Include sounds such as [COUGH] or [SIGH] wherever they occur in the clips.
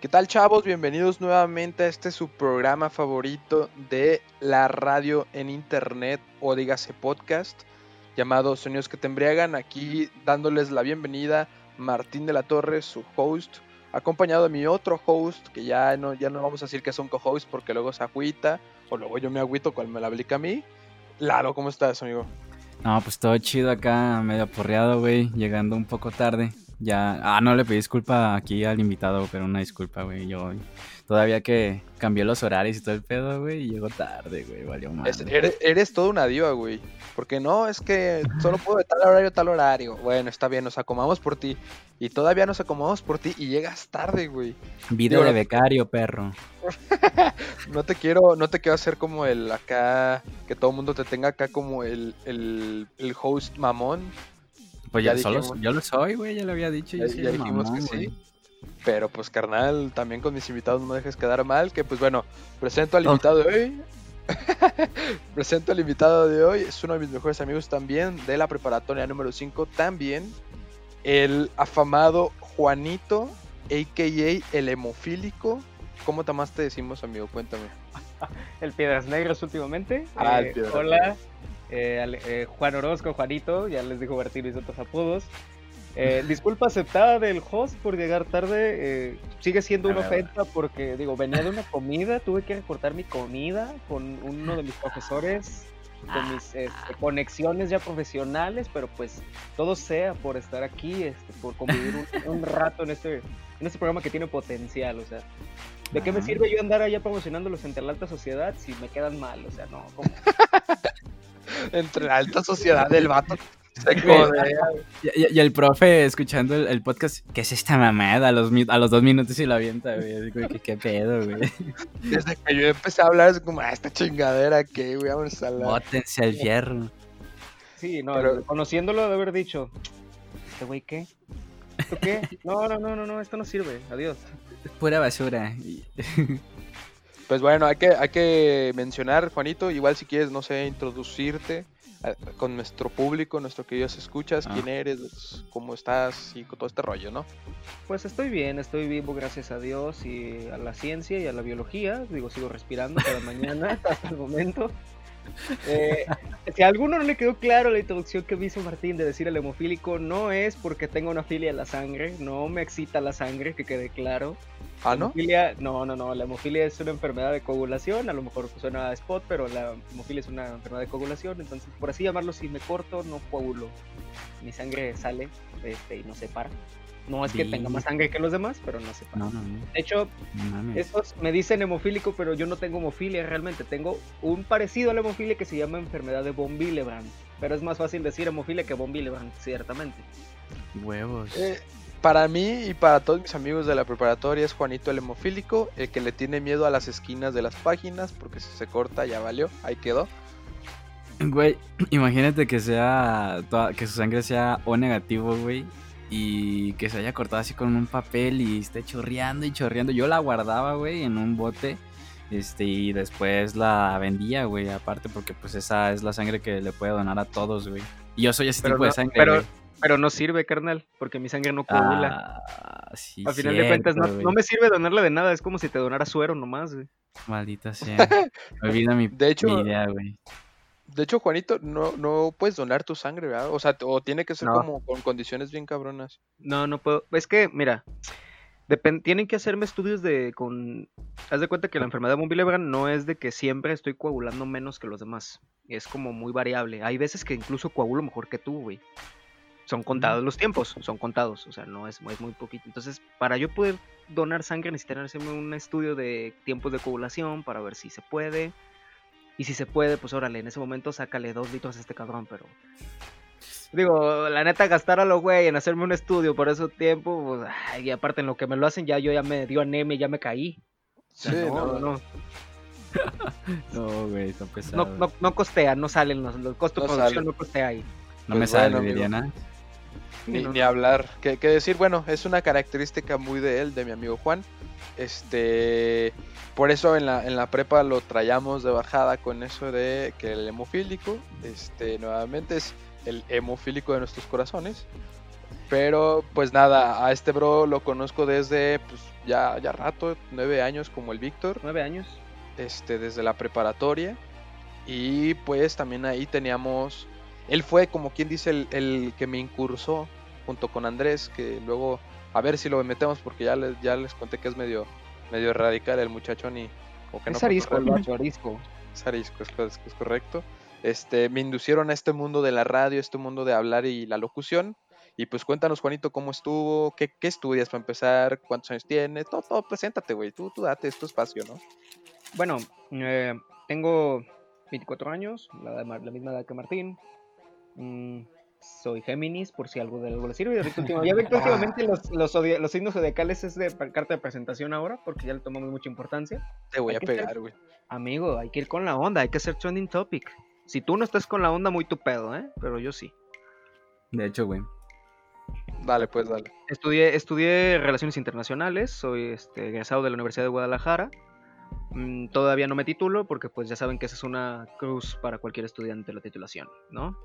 ¿Qué tal chavos? Bienvenidos nuevamente a este su programa favorito de la radio en internet o dígase podcast llamado Sonidos que te embriagan. Aquí dándoles la bienvenida Martín de la Torre, su host, acompañado de mi otro host, que ya no, ya no vamos a decir que es un co-host porque luego se agüita, o luego yo me agüito cuando me la aplica a mí. Lalo, ¿cómo estás, amigo? No, pues todo chido acá, medio aporreado, güey, llegando un poco tarde. Ya, ah, no le pedí disculpa aquí al invitado, pero una disculpa, güey. Yo todavía que cambié los horarios y todo el pedo, güey, y llegó tarde, güey, valió mal. Eres, eres toda una diva, güey. Porque no, es que solo puedo de tal horario, tal horario. Bueno, está bien, nos acomodamos por ti. Y todavía nos acomodamos por ti y llegas tarde, güey. Video de becario, perro. [LAUGHS] no te quiero, no te quiero hacer como el acá, que todo el mundo te tenga acá como el, el, el host mamón pues ya, solo, yo lo soy, güey, ya lo había dicho. Ya, ya dijimos que sí. Pero pues carnal, también con mis invitados no me dejes quedar mal, que pues bueno, presento al invitado de hoy. [LAUGHS] presento al invitado de hoy, es uno de mis mejores amigos también de la preparatoria número 5, también el afamado Juanito, a.k.a. el hemofílico. ¿Cómo más te decimos, amigo? Cuéntame. [LAUGHS] el Piedras Negras últimamente. Ah, eh, hola, eh, Juan Orozco, Juanito, ya les dijo Bertino y otros apodos. Eh, disculpa aceptada del host por llegar tarde. sigue siendo una ofensa porque, digo, venía de una comida, tuve que recortar mi comida con uno de mis profesores, con mis este, conexiones ya profesionales, pero pues todo sea por estar aquí, este, por convivir un, [LAUGHS] rato en este, en este programa que tiene potencial, o sea. ¿De qué me sirve yo andar allá promocionándolos entre la alta sociedad si me quedan mal? O sea, no, ¿cómo? [LAUGHS] entre la alta sociedad del vato. Se y, y, el profe escuchando el, podcast, ¿qué es esta mamada? A los, a los dos minutos y la avienta, güey. ¿qué, qué pedo, güey? Desde que yo empecé a hablar, es como, ah, esta chingadera, ¿qué, güey? Vamos a hablar. Bótense al fierro. Sí, no, Pero... conociéndolo de haber dicho, ¿este güey qué? ¿Esto qué? No, no, no, no, no, esto no sirve, adiós. Pura basura. [LAUGHS] Pues bueno, hay que, hay que mencionar, Juanito, igual si quieres, no sé, introducirte con nuestro público, nuestro que ellos escuchas, quién ah. eres, cómo estás y con todo este rollo, ¿no? Pues estoy bien, estoy vivo gracias a Dios y a la ciencia y a la biología, digo, sigo respirando cada mañana [LAUGHS] hasta el momento. Eh, si a alguno no le quedó claro la introducción que me hizo Martín de decir el hemofílico, no es porque tenga una filia en la sangre, no me excita la sangre, que quede claro. ¿Ah, no? no, no, no, la hemofilia es una enfermedad de coagulación, a lo mejor suena a spot, pero la hemofilia es una enfermedad de coagulación, entonces por así llamarlo, si me corto, no coagulo, mi sangre sale este, y no se para. No es que tenga más sangre que los demás, pero no se para. De hecho, estos me dicen hemofílico, pero yo no tengo hemofilia realmente. Tengo un parecido a la hemofilia que se llama enfermedad de von Willebrand. Pero es más fácil decir hemofilia que von Willebrand, ciertamente. Huevos. Eh, para mí y para todos mis amigos de la preparatoria es Juanito el hemofílico, el que le tiene miedo a las esquinas de las páginas, porque si se corta ya valió, ahí quedó. Güey, [CLEARS THROAT] imagínate que sea que su sangre sea O negativo, güey, y que se haya cortado así con un papel y esté chorreando y chorreando. Yo la guardaba, güey, en un bote. Este, y después la vendía, güey, aparte porque pues esa es la sangre que le puede donar a todos, güey. Y yo soy ese tipo de sangre, pero, pero no sirve, carnal, porque mi sangre no coagula. Ah, sí, Al final de cuentas, no, me sirve donarle de nada, es como si te donara suero nomás, güey. Maldita sea. [LAUGHS] Olvida mi, de hecho, mi idea, güey. De hecho, Juanito, no, no puedes donar tu sangre, ¿verdad? O sea, o tiene que ser como con condiciones bien cabronas. No, no puedo. Es que, mira, tienen que hacerme estudios de con. Haz de cuenta que la enfermedad de Willebrand no es de que siempre estoy coagulando menos que los demás. Es como muy variable. Hay veces que incluso coagulo mejor que tú, güey. Son contados los tiempos, son contados, o sea, no es, es muy poquito. Entonces, para yo poder donar sangre necesitan hacerme un estudio de tiempos de coagulación para ver si se puede y si se puede, pues órale, en ese momento sácale dos litros a este cabrón, pero. Digo, la neta, gastar a lo güey en hacerme un estudio por ese tiempo, pues, y aparte en lo que me lo hacen, ya yo ya me dio anemia y ya me caí. Sí, no, no. [LAUGHS] No, güey, está pesado. No, no, no costea, no salen los, los costos de producción, no costea ahí. No me pues sale, Viviana. Ni, ni, hablar. ¿Qué que decir, bueno, es una característica muy de él, de mi amigo Juan. Este, por eso en la, en la prepa lo traíamos de bajada con eso de que el hemofílico, este, nuevamente es el hemofílico de nuestros corazones. Pero pues nada, a este bro lo conozco desde pues ya, ya rato, nueve años como el Víctor, Nueve años. este, desde la preparatoria. Y pues también ahí teníamos, él fue como quien dice el, el que me incursó junto con Andrés, que luego a ver si lo metemos porque ya les, ya les conté que es medio, medio radical el muchacho ni... O que es no arisco el vato, arisco. es arisco, es, es- es correcto. Este, me inducieron a este mundo de la radio, este mundo de hablar y la locución. Y pues cuéntanos, Juanito, cómo estuvo, qué, qué estudias para empezar, cuántos años tienes, todo, todo, preséntate, güey, tú, tú date, es tu espacio, ¿no? Bueno, eh, tengo 24 años, la, la misma edad que Martín. Mm, soy Géminis, por si algo de algo le sirve. Ya [LAUGHS] ven que última- ya ven que últimamente los, los, odia- los signos zodiacales es de carta de presentación ahora, porque ya le tomamos mucha importancia. Te voy Hay a pegar, güey. Amigo, hay que ir con la onda, hay que hacer trending topic. Si tú no estás con la onda, muy tu pedo, ¿eh? Pero yo sí. De hecho, güey. Dale, pues, dale. Estudié, estudié Relaciones Internacionales, soy este, egresado de la Universidad de Guadalajara. Mm, todavía no me titulo porque pues ya saben que esa es una cruz para cualquier estudiante la titulación, ¿no?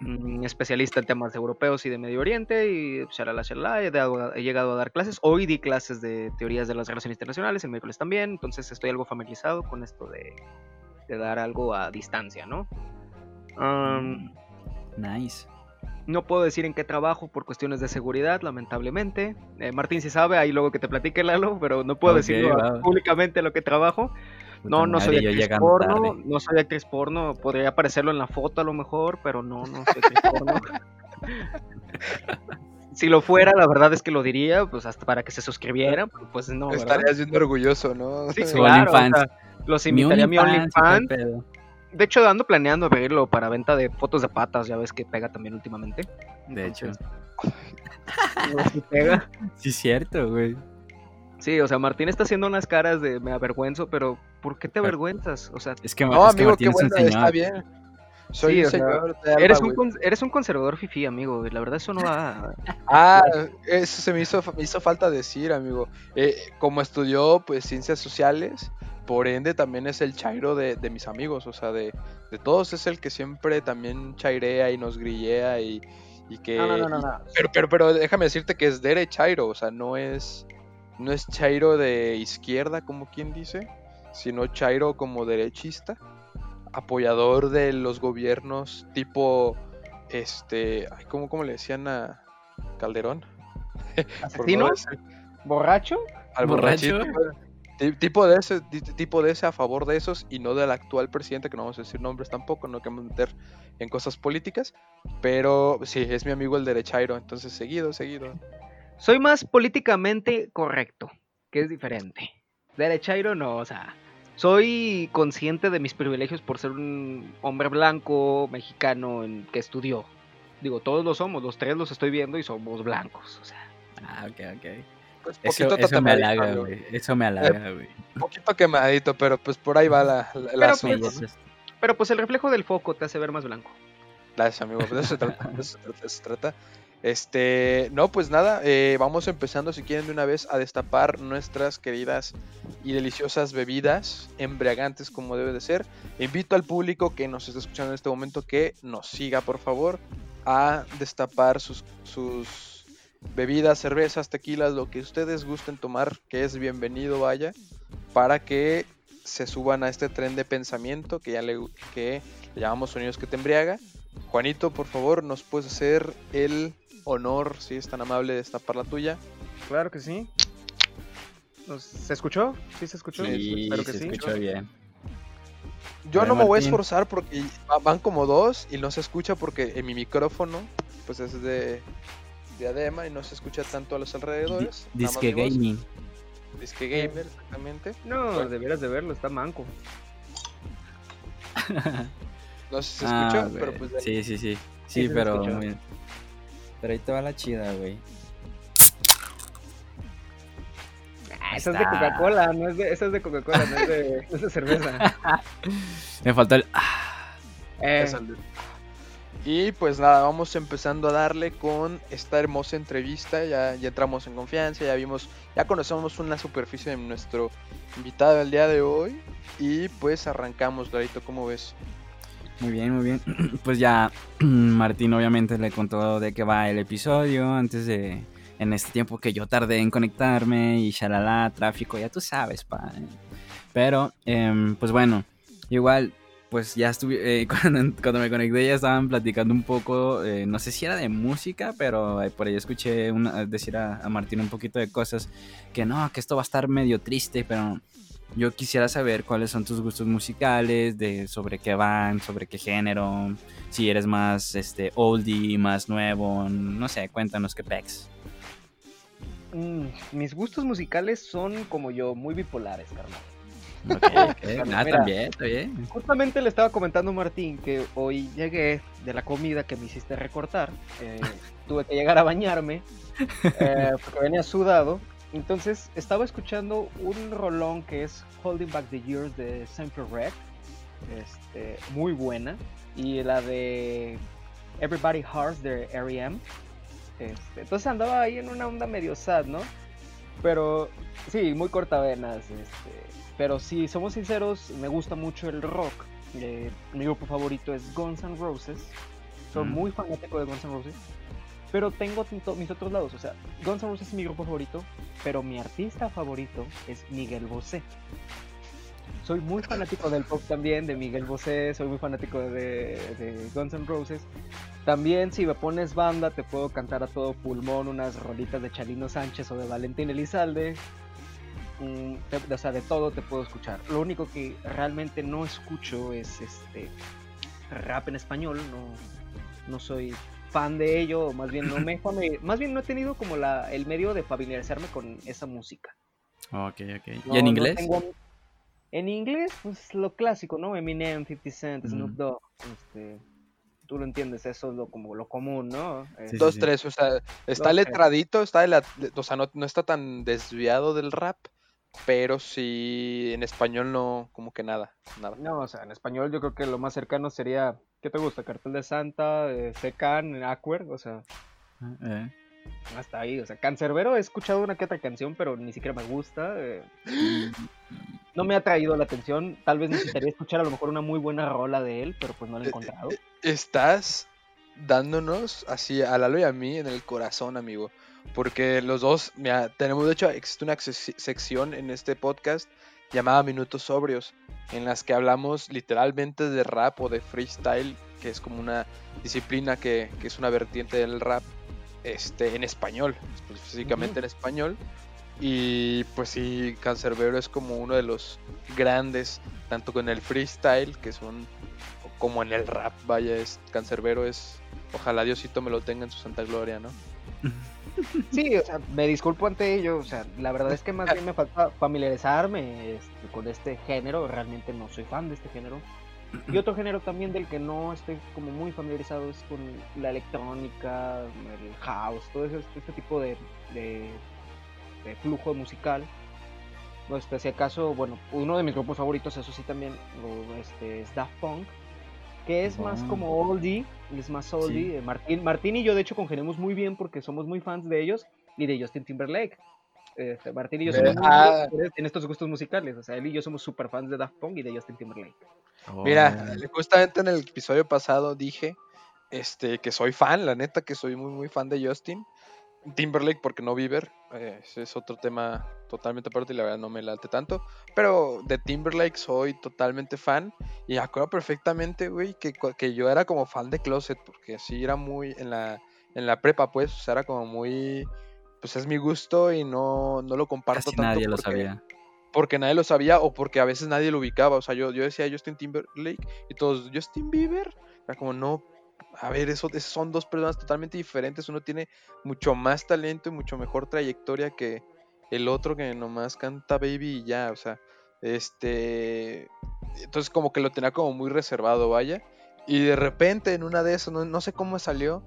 Mm, especialista en temas europeos y de Medio Oriente y shalala, shalala, he, dado- he llegado a dar clases. Hoy di clases de teorías de las relaciones internacionales, el miércoles también, entonces estoy algo familiarizado con esto de, de dar algo a distancia, ¿no? Am, Nice. no puedo decir en qué trabajo por cuestiones de seguridad, lamentablemente. Eh, Martín sí sabe, ahí luego que te platique Lalo, pero no puedo Ok, decirlo va. públicamente lo que trabajo. No, no soy actriz porno, tarde. no soy actriz porno, podría aparecerlo en la foto a lo mejor, pero no, no soy actriz porno. [LAUGHS] si lo fuera, la verdad es que lo diría, pues hasta para que se suscribieran, pero pues no, ¿verdad? Estarías bien orgulloso, ¿no? Sí, claro, o OnlyFans. sea, los invitaría a mi OnlyFans. De hecho, ando planeando abrirlo para venta de fotos de patas, ya ves que pega también últimamente. De hecho. Sí pega. Sí, cierto, güey. Sí, o sea, Martín está haciendo unas caras de me avergüenzo, pero ¿por qué te avergüenzas? O sea, Es que, No, es que amigo, Martín qué bueno, está bien. Soy Sí, un o sea, señor de alma, eres un, con- eres un conservador fifí, amigo. y La verdad, eso no va. Ah, [LAUGHS] eso se me hizo, me hizo falta decir, amigo. Eh, como estudió pues ciencias sociales, por ende también es el chairo de, de mis amigos, o sea, de, de todos es el que siempre también chairea y nos grillea y, y que... No, no, no, no, y- no. Pero, pero, pero déjame decirte que es dere chairo, o sea, no es, no es chairo de izquierda, como quien dice, sino chairo como derechista, apoyador de los gobiernos tipo, este, ay, ¿cómo, cómo le decían a Calderón? [LAUGHS] No ¿Asesino? decir- ¿Borracho? al ¿Borracho? Tipo de ese, ti- tipo de ese a favor de esos y no del actual presidente, que no vamos a decir nombres tampoco, no queremos meter en cosas políticas, pero sí, es mi amigo el derechairo, entonces seguido, seguido. Soy más políticamente correcto, que es diferente. Derechairo no, o sea. Soy consciente de mis privilegios por ser un hombre blanco, mexicano, en- que estudió. Digo, todos lo somos, los tres los estoy viendo y somos blancos. O sea, Ah, ok, ok. Pues Eso, poquito eso me tatemadito, halaga, güey. Eso me halaga, güey. Poquito quemadito, pero pues por ahí va la, la, Pero, asunto, pues, ¿no? pero pues el reflejo del foco te hace ver más blanco. Gracias, amigo. De eso se trata. De eso se trata. Este, no, pues nada, eh, vamos empezando si quieren de una vez a destapar nuestras queridas y deliciosas bebidas embriagantes como debe de ser. Invito al público que nos está escuchando en este momento que nos siga, por favor, a destapar sus, sus bebidas, cervezas, tequilas, lo que ustedes gusten tomar, que es bienvenido, vaya, para que se suban a este tren de pensamiento que ya le, que le llamamos sonidos que te embriaga. Juanito, por favor, nos puedes hacer el honor, si es tan amable, de destapar la tuya. Claro que sí. ¿Se escuchó? ¿Sí se escuchó? Sí, Espero que se sí. escuchó bien. Yo no me voy a esforzar porque va- van como dos y no se escucha porque en mi micrófono pues es de diadema y no se escucha tanto a los alrededores. Disque gaming. Disque gamer, exactamente. No, Bueno. deberías de verlo, está manco. No sé si se Ah, escucha, güey. pero pues Sí, sí, sí. Sí, pero. escucha. Pero ahí te va la chida, güey. Ah, esa es de. Coca-Cola, no es de, esa es de Coca-Cola, no es de, [LAUGHS] no es de cerveza. [LAUGHS] Me faltó el. ah, Eh. Y pues nada, vamos empezando a darle con esta hermosa entrevista. Ya, ya entramos en confianza, ya vimos, ya conocemos una superficie de nuestro invitado del día de hoy. Y pues arrancamos, Clarito, ¿cómo ves? Muy bien, muy bien. [CLEARS THROAT] Pues ya [CLEARS THROAT] Martín obviamente le contó de qué va el episodio antes de en este tiempo que yo tardé en conectarme y shalala, tráfico, ya tú sabes, pa. Pero, em, pues bueno, igual, pues ya estuve, eh, [LAUGHS] cuando, me conecté ya estaban platicando un poco, eh, no sé si era de música, pero por ahí escuché decir a, Martín un poquito de cosas que no, que esto va a estar medio triste, pero yo quisiera saber cuáles son tus gustos musicales, de sobre qué van, sobre qué género, si eres más este oldie, más nuevo, no sé, cuéntanos qué pex. Mm, mis gustos musicales son como yo, muy bipolares, carnal. [LAUGHS] Ah, también, bien. Justamente le estaba comentando a Martín que hoy llegué de la comida que me hiciste recortar. Eh, [LAUGHS] tuve que llegar a bañarme eh, porque venía sudado. Entonces estaba escuchando un rolón que es Holding Back the Years de Central Red. Este, muy buena. Y la de Everybody Hearts de R.E.M. Este, entonces andaba ahí en una onda medio sad, ¿no? Pero sí, muy cortavenas. Este, pero si somos sinceros, me gusta mucho el rock. Eh, mi grupo favorito es Guns N' Roses. Soy mm. muy fanático de Guns N' Roses. Pero tengo mis otros lados. O sea, Guns N' Roses es mi grupo favorito. Pero mi artista favorito es Miguel Bosé. Soy muy fanático del pop también, de Miguel Bosé. Soy muy fanático de, Guns N' Roses. También si me pones banda te puedo cantar a todo pulmón unas rolitas de Chalino Sánchez o de Valentín Elizalde. Mm, o sea, de todo te puedo escuchar. Lo único que realmente no escucho es este rap en español. No, no soy fan de ello, o más bien no me más bien no he tenido como la, el medio de familiarizarme con esa música. Ok, ok. ¿Y en inglés? en inglés, pues lo clásico, ¿no? Eminem, 50 Cent, Snoop Dogg, este, tú lo entiendes, eso es lo, como lo común, ¿no? Dos, tres, o sea, está letradito, está o sea, no, está tan desviado del rap, pero sí en español no, como que nada, nada. No, o sea, en español yo creo que lo más cercano sería, ¿qué te gusta? Cartel de Santa, Secan, Aquer, o sea... Ah, eh. Hasta ahí, o sea, Cancerbero he escuchado una que otra canción, pero ni siquiera me gusta. Eh. no me ha traído la atención. Tal vez necesitaría escuchar a lo mejor una muy buena rola de él, pero pues no la he eh, encontrado. Estás dándonos así a Lalo y a mí en el corazón, amigo. Porque los dos, mira, tenemos, de hecho, existe una sección en este podcast llamada Minutos Sobrios, en las que hablamos literalmente de rap o de freestyle, que es como una disciplina que, que es una vertiente del rap este, en español, específicamente en español. Y pues sí, Cancerbero es como uno de los grandes, tanto con el freestyle, que son como en el rap, vaya, es Cancerbero es, ojalá Diosito me lo tenga en su santa gloria, ¿no? [LAUGHS] Sí, o sea, me disculpo ante ello, o sea, la verdad es que más bien me falta familiarizarme este, con este género, realmente no soy fan de este género. Y otro género también del que no estoy como muy familiarizado es con la electrónica, el house, todo ese, este tipo de, flujo musical. Este, si acaso, bueno, uno de mis grupos favoritos, eso sí también, este, es Daft Punk, que es más como oldie, es más oldie. Eh, Martín, Martín y yo de hecho congeniamos muy bien porque somos muy fans de ellos y de Justin Timberlake. Este, Martín y yo somos ah. en estos gustos musicales, o sea, él y yo somos super fans de Daft Punk y de Justin Timberlake. Mira, justamente en el episodio pasado dije este, que soy fan, la neta, que soy muy, muy fan de Justin. Timberlake porque no Bieber, eh, ese es otro tema totalmente aparte y la verdad no me late tanto. Pero de Timberlake soy totalmente fan y acuerdo perfectamente, güey, que, que, yo era como fan de Closet porque así era muy en la, en la prepa, pues, o sea, era como muy, pues es mi gusto y no, no lo comparto tanto. Nadie lo sabía porque nadie lo sabía o porque a veces nadie lo ubicaba. O sea, yo, yo decía Justin Timberlake y todos, Justin Bieber. Era como, no, a ver, eso, son dos personas totalmente diferentes. Uno tiene mucho más talento y mucho mejor trayectoria que el otro que nomás canta Baby y ya. O sea, este. Entonces, como que lo tenía como muy reservado, vaya. Y de repente, en una de esas, no, no sé cómo salió,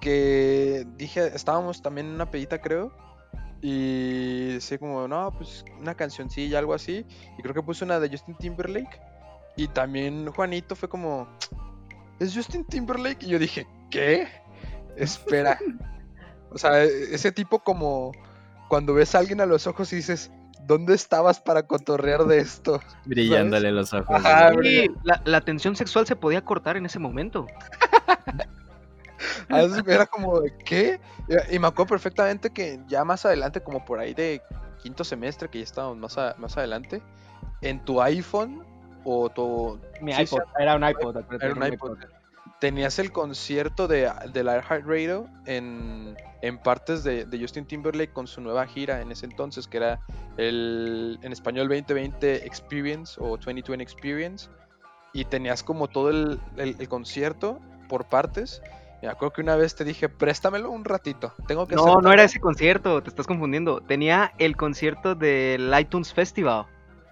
que dije, estábamos también en una pedita, creo y decía como, no, pues una cancioncilla, algo así. Y creo que puse una de Justin Timberlake. Y también Juanito fue como, ¿es Justin Timberlake? Y yo dije, ¿qué? Espera. [LAUGHS] o sea, ese tipo como cuando ves a alguien a los ojos y dices, ¿dónde estabas para cotorrear de esto? Brillándole los ojos. Ajá, güey. Sí, la, la tensión sexual se podía cortar en ese momento. A veces [LAUGHS] era como, de, ¿qué? Y, y me acuerdo perfectamente que ya más adelante, como por ahí de quinto semestre, que ya estábamos más, a- más adelante, en tu iPhone o tu... Mi sí, iPod, era un iPod. era un iPod. Tenías el concierto de, de la iHeartRadio en, en partes de, de Justin Timberlake con su nueva gira en ese entonces, que era el en español 2020 Experience o 2020 Experience. Y tenías como todo el, el- el concierto por partes. Me acuerdo que una vez te dije, préstamelo un ratito. Tengo que No, hacer no era tarea". ese concierto, te estás confundiendo. Tenía el concierto del iTunes Festival.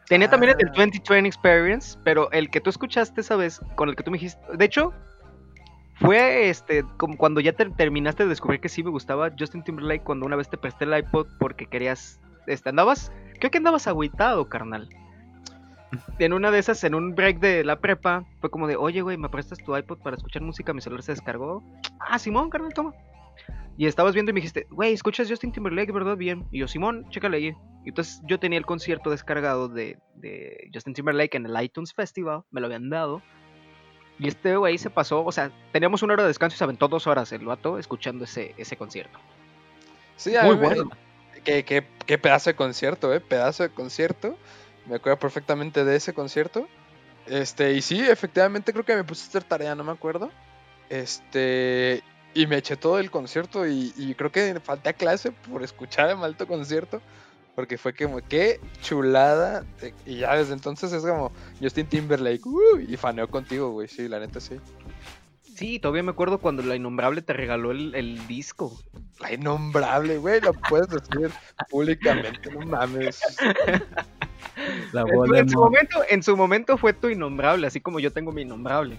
Tenía también el del Ah. 2020 Experience, pero el que tú escuchaste esa vez, con el que tú me dijiste. De hecho, fue este como cuando ya te- terminaste de descubrir que sí me gustaba Justin Timberlake, cuando una vez te presté el iPod porque querías. Este, andabas. Creo que andabas agüitado, carnal. En una de esas, en un break de la prepa, fue como de, oye, güey, ¿me prestas tu iPod para escuchar música? Mi celular se descargó. Ah, Simón, carnal, toma. Y estabas viendo y me dijiste, güey, ¿escuchas Justin Timberlake, verdad? Bien. Y yo, Simón, chécale ahí. Y entonces yo tenía el concierto descargado de, de Justin Timberlake en el iTunes Festival, me lo habían dado. Y este güey se pasó, o sea, teníamos una hora de descanso y se aventó dos horas el vato escuchando ese, ese concierto. Sí, a Muy mí bueno. Qué, qué- qué pedazo de concierto, ¿eh? Pedazo de concierto. Me acuerdo perfectamente de ese concierto. Este, y sí, efectivamente creo que me puse a hacer tarea, no me acuerdo. Este, y me eché todo el concierto y, y creo que falté a clase por escuchar el malto concierto. Porque fue como, qué chulada. de- Y ya desde entonces es como Justin Timberlake. uh, y faneo contigo, güey. Sí, la neta sí. Sí, todavía me acuerdo cuando la innombrable te regaló el, el disco. La innombrable, güey. Lo puedes decir públicamente, no mames. [LAUGHS] La En su- en su momento, en su momento fue tu innombrable, así como yo tengo mi innombrable.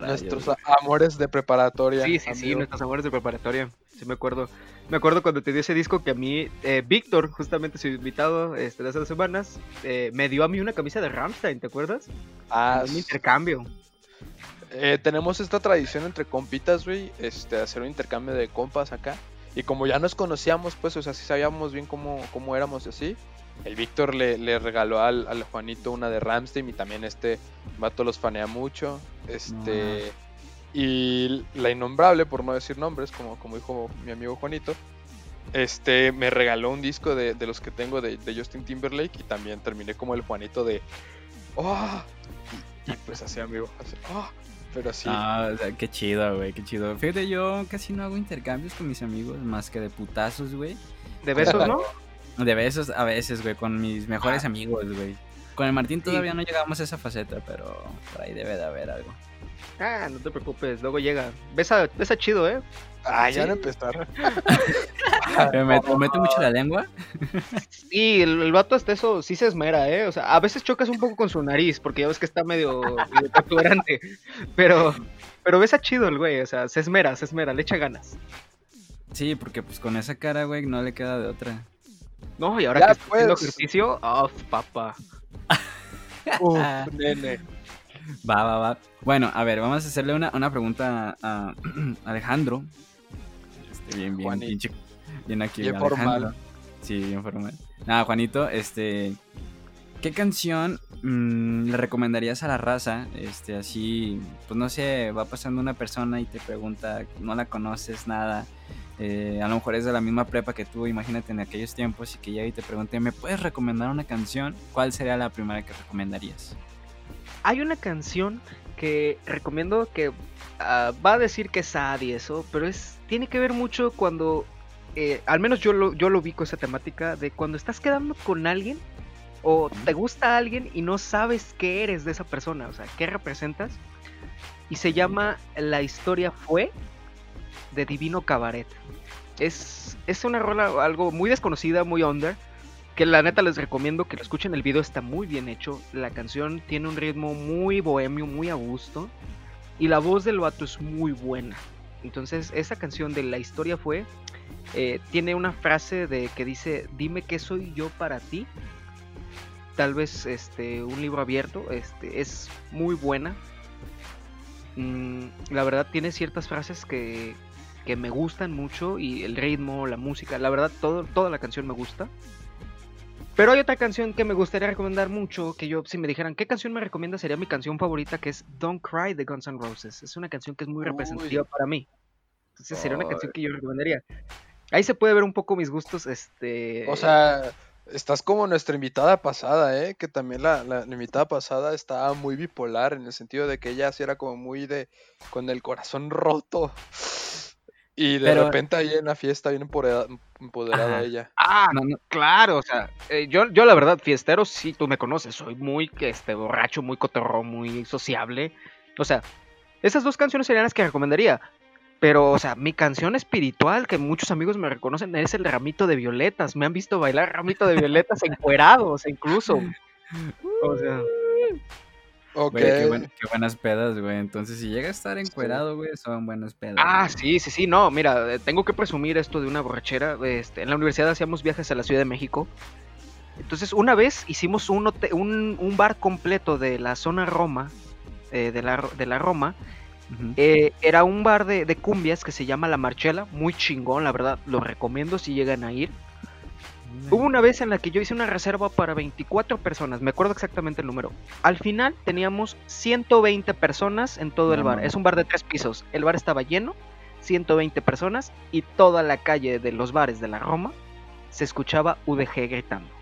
Rayos, Nuestros amores de preparatoria. Sí, sí, sí, nuestros amores de preparatoria. Sí, me acuerdo. Me acuerdo cuando te dio ese disco que a mí, eh, Víctor, justamente su invitado este, de hace dos semanas, eh, me dio a mí una camisa de Rammstein, ¿te acuerdas? Ah, un intercambio. eh, tenemos esta tradición entre compitas, güey, este, hacer un intercambio de compas acá. Y como ya nos conocíamos, pues, o sea, sí sabíamos bien cómo, cómo éramos y así. El Víctor le, le regaló al, al Juanito una de Ramstein y también este vato los fanea mucho. Este. Y la innombrable, por no decir nombres, como, como dijo mi amigo Juanito, este me regaló un disco de, de los que tengo de, de Justin Timberlake y también terminé como el Juanito de. ¡Oh! Y, y pues así, amigo. así, "Oh", Pero sí. Ah, o sea, qué chido, güey, qué chido. Fíjate, yo casi no hago intercambios con mis amigos, más que de putazos, güey. De besos, ¿no? [LAUGHS] De besos a veces, güey, con mis mejores amigos, güey. Con el Martín todavía no llegamos a esa faceta, pero por ahí debe de haber algo. Ah, no te preocupes, luego llega. Besa, besa chido, ¿eh? Ah, ya sí. empezaron. [LAUGHS] ¿Me mete, mete mucho la lengua? Sí, el, el vato hasta eso sí se esmera, ¿eh? O sea, a veces chocas un poco con su nariz, porque ya ves que está medio, medio protuberante. Pero, pero besa chido el güey, o sea, se esmera, se esmera, le echa ganas. Sí, porque pues con esa cara, güey, no le queda de otra. No, y ahora Ya, que está haciendo pues. ejercicio, oh, papá. [LAUGHS] Uf, nene. Va, va, va. Bueno, a ver, vamos a hacerle una, una pregunta a, a [CLEARS THROAT] Alejandro. Este, bien, bien, Juanito. pinche- bien aquí. Bien Alejandro. formal. Sí, bien formal. Nada, Juanito, este. ¿Qué canción mm, le recomendarías a la raza? Este, así, pues no sé, va pasando una persona y te pregunta, no la conoces nada. Eh, a lo mejor es de la misma prepa que tú, imagínate en aquellos tiempos y que llega y te pregunte, ¿me puedes recomendar una canción? ¿Cuál sería la primera que recomendarías? Hay una canción que recomiendo que ah, va a decir que es sad y eso, pero es tiene que ver mucho cuando, eh, al menos yo lo, yo lo vi con esa temática de cuando estás quedando con alguien o te gusta alguien y no sabes qué eres de esa persona, o sea, qué representas. Y se llama La historia fue de Divino Cabaret. Es, es una rola algo muy desconocida, muy under, que la neta les recomiendo que lo escuchen. El video está muy bien hecho. La canción tiene un ritmo muy bohemio, muy a gusto. Y la voz del vato es muy buena. Entonces, esa canción de La historia fue. eh, tiene una frase de que dice: Dime qué soy yo para ti. Tal vez este un libro abierto. Este es muy buena. Mm, la verdad tiene ciertas frases que, que me gustan mucho. Y el ritmo, la música. La verdad, todo, toda la canción me gusta. Pero hay otra canción que me gustaría recomendar mucho, que yo, si me dijeran qué canción me recomienda, sería mi canción favorita, que es Don't Cry de Guns N' Roses. Es una canción que es muy Uy. representativa para mí. Entonces sería una canción que yo recomendaría. Ahí se puede ver un poco mis gustos, este... O sea, estás como nuestra invitada pasada, ¿eh? Que también la, la- la invitada pasada estaba muy bipolar en el sentido de que ella sí era como muy de... con el corazón [LAUGHS] roto. Y de Pero- repente ahí en la fiesta empoderada, empoderada Ajá. ella. Ah, No, no. claro, o sea, eh, yo, yo la verdad, fiestero, sí, tú me conoces, soy muy este, borracho, muy cotorro, muy sociable. O sea, esas dos canciones serían las que recomendaría. Pero, o sea, mi canción espiritual, que muchos amigos me reconocen, es el Ramito de Violetas. Me han visto bailar Ramito de Violetas encuerados, incluso. O sea, Ok. Güey, qué, buen- qué buenas pedas, güey. Entonces, si llega a estar encuerado, güey, son buenas pedas. Ah, güey. sí, sí, sí, no, mira, eh, tengo que presumir esto de una borrachera. Este, en la universidad hacíamos viajes a la Ciudad de México. Entonces, una vez hicimos un, un, un bar completo de la zona Roma, eh, de, la, de la Roma. Eh, era un bar de, de cumbias que se llama La Marchela, muy chingón, la verdad, lo recomiendo si llegan a ir. Hubo una vez en la que yo hice una reserva para 24 personas, me acuerdo exactamente el número. Al final teníamos 120 personas en todo el bar. Es un bar de tres pisos. El bar estaba lleno, 120 personas y toda la calle de los bares de la Roma se escuchaba UDG gritando.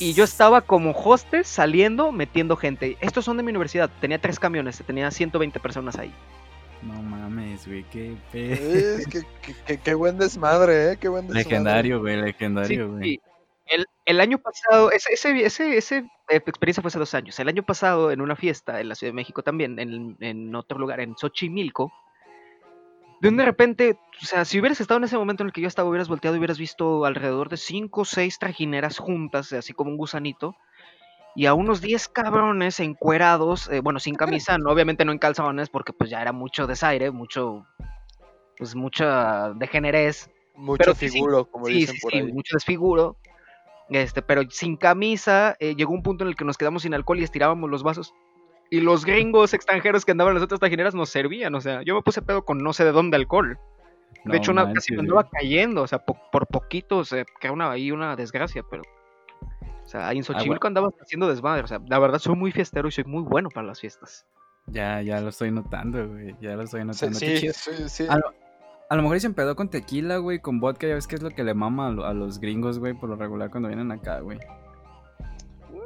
Y yo estaba como hostes saliendo, metiendo gente. Estos son de mi universidad. Tenía tres camiones, tenía 120 personas ahí. No mames, güey, qué pedo. Que- qué buen desmadre, ¿eh? Qué buen desmadre. Legendario, güey, Sí, legendario, güey. sí. El, el año pasado, ese, ese, ese, ese, eh, experiencia fue hace dos años. El año pasado, en una fiesta en la Ciudad de México también, en, en otro lugar, en Xochimilco, de un de repente, o sea, si hubieras estado en ese momento en el que yo estaba, hubieras volteado y hubieras visto alrededor de cinco o seis trajineras juntas, así como un gusanito, y a unos 10 cabrones encuerados, eh, bueno, sin camisa, no, obviamente no en calzones, porque pues ya era mucho desaire, mucho, pues mucha degenerez. Mucho Pero figuro, como sí, dicen por sí, ahí. mucho desfiguro. Este, pero sin camisa, eh, llegó un punto en el que nos quedamos sin alcohol y estirábamos los vasos. Y los gringos extranjeros que andaban en las otras tajineras nos servían, o sea, yo me puse pedo con no sé de dónde alcohol. De No hecho, una, casi me andaba cayendo, o sea, po- por poquito se quedó una, ahí una desgracia, pero... O sea, ahí en Xochimilco andaba haciendo desmadre, o sea, la verdad soy muy fiestero y soy muy bueno para las fiestas. Ya, ya lo estoy notando, güey. Ya lo estoy notando. Sí, chido. sí, sí. A lo, a lo mejor se empedó con tequila, güey, con vodka. Ya ves que es lo que le mama a, lo- a los gringos, güey, por lo regular cuando vienen acá, güey.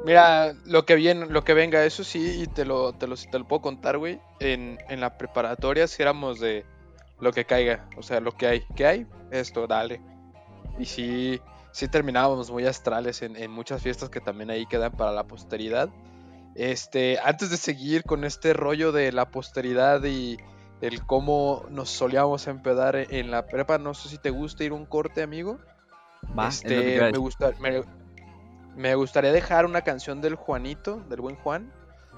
Mira, lo que viene, lo que venga, eso sí, y te lo, te lo, te lo puedo contar, güey. En, en la preparatoria si éramos de lo que caiga, o sea, lo que hay. ¿Qué hay? Esto, dale. Y sí, sí terminábamos muy astrales en, en muchas fiestas que también ahí quedan para la posteridad. Este, antes de seguir con este rollo de la posteridad y el cómo nos solíamos empedar en la prepa, no sé si te gusta ir un corte, amigo. Va, Este, me, gusta, me, me gustaría dejar una canción del Juanito, del buen Juan.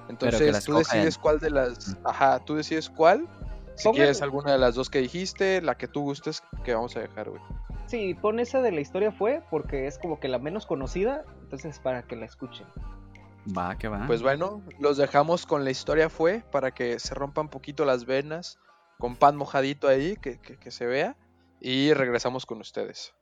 Entonces tú decides cuál de las. Ajá, tú decides cuál. Si Pongan- quieres alguna de las dos que dijiste, la que tú gustes, que vamos a dejar, güey. Sí, pon esa de la historia fue porque es como que la menos conocida, entonces para que la escuchen. Va, que va. Pues bueno, los dejamos con la historia fue para que se rompan un poquito las venas, con pan mojadito ahí, que, que- que se vea. Y regresamos con ustedes.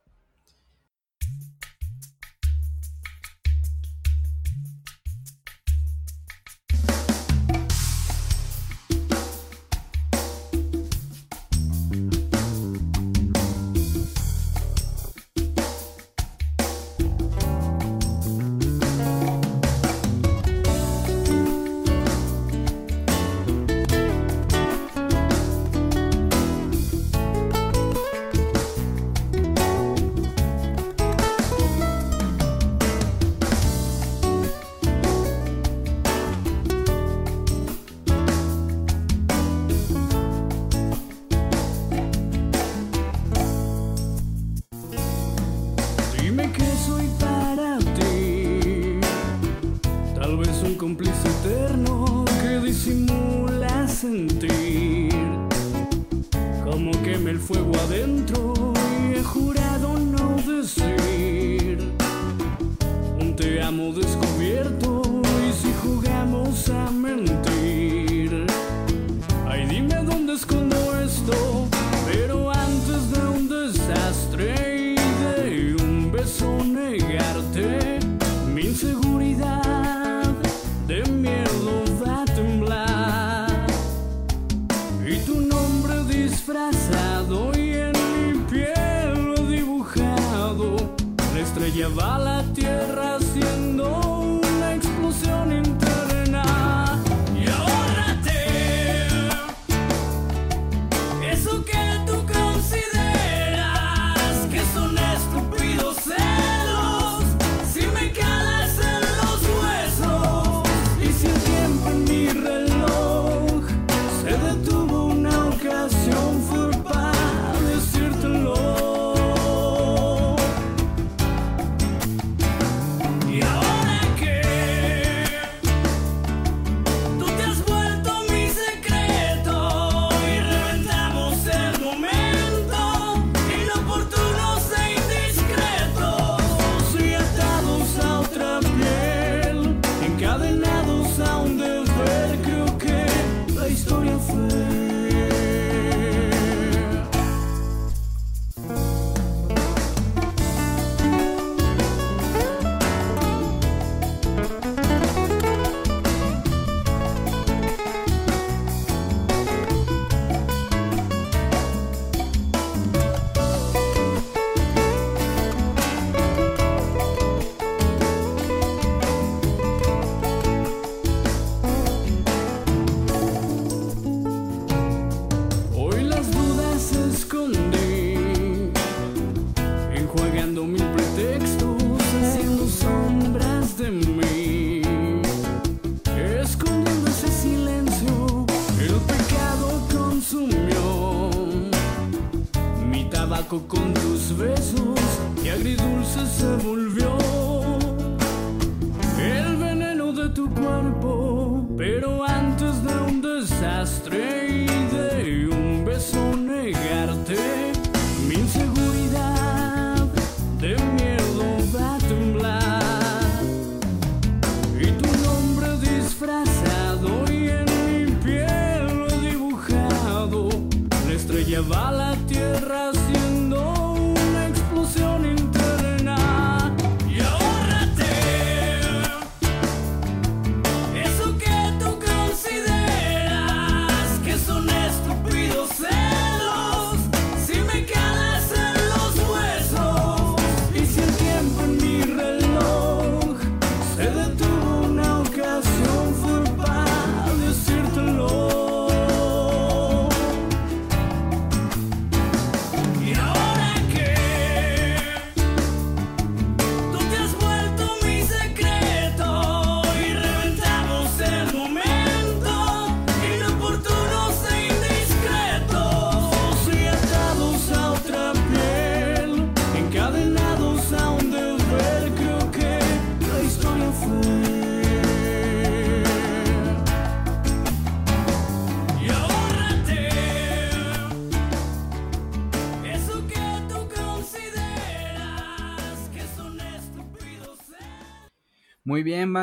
Un te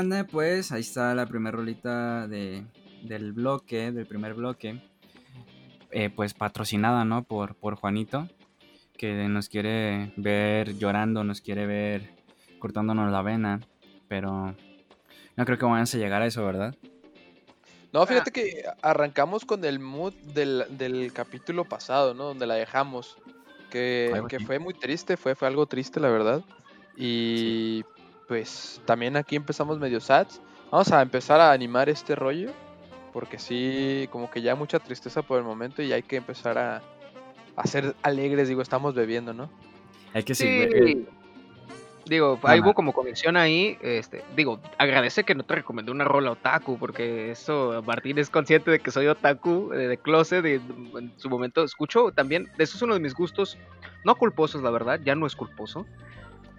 banda, pues ahí está la primera rolita de, del bloque, del primer bloque. Eh, pues patrocinada, ¿no? Por, por Juanito, que nos quiere ver llorando, nos quiere ver cortándonos la vena, pero no creo que vayamos a llegar a eso, ¿verdad? No, fíjate que arrancamos con el mood del, del capítulo pasado, ¿no? Donde la dejamos. Que, que fue muy triste, fue, fue algo triste, la verdad. Y pues también aquí empezamos medio sad. Vamos a empezar a animar este rollo. Porque sí, como que ya mucha tristeza por el momento y hay que empezar a, a ser alegres. Digo, estamos bebiendo, ¿no? Hay que Sí, seguir. digo, ahí Ajá. hubo como conexión ahí, este, digo, agradece que no te recomendé una rola otaku, porque eso, Martín es consciente de que soy otaku, eh, de closet, y en su momento escucho también, eso es uno de mis gustos, no culposos, la verdad, ya no es culposo,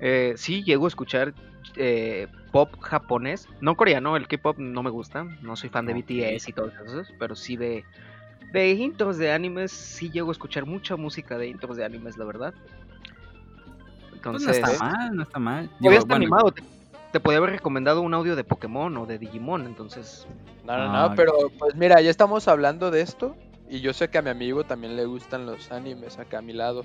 eh, sí llego a escuchar eh, pop japonés, no coreano, el K-pop no me gusta, no soy fan de. BTS y todo eso, pero sí de, de intros de animes, sí llego a escuchar mucha música de intros de animes, la verdad. Pues Entonces, no está mal, no está mal. Está bueno, animado. Te, te podía haber recomendado un audio de Pokémon o de Digimon, entonces. No, no, Ah, no, pero pues mira, ya estamos hablando de esto. Y yo sé que a mi amigo también le gustan los animes acá a mi lado.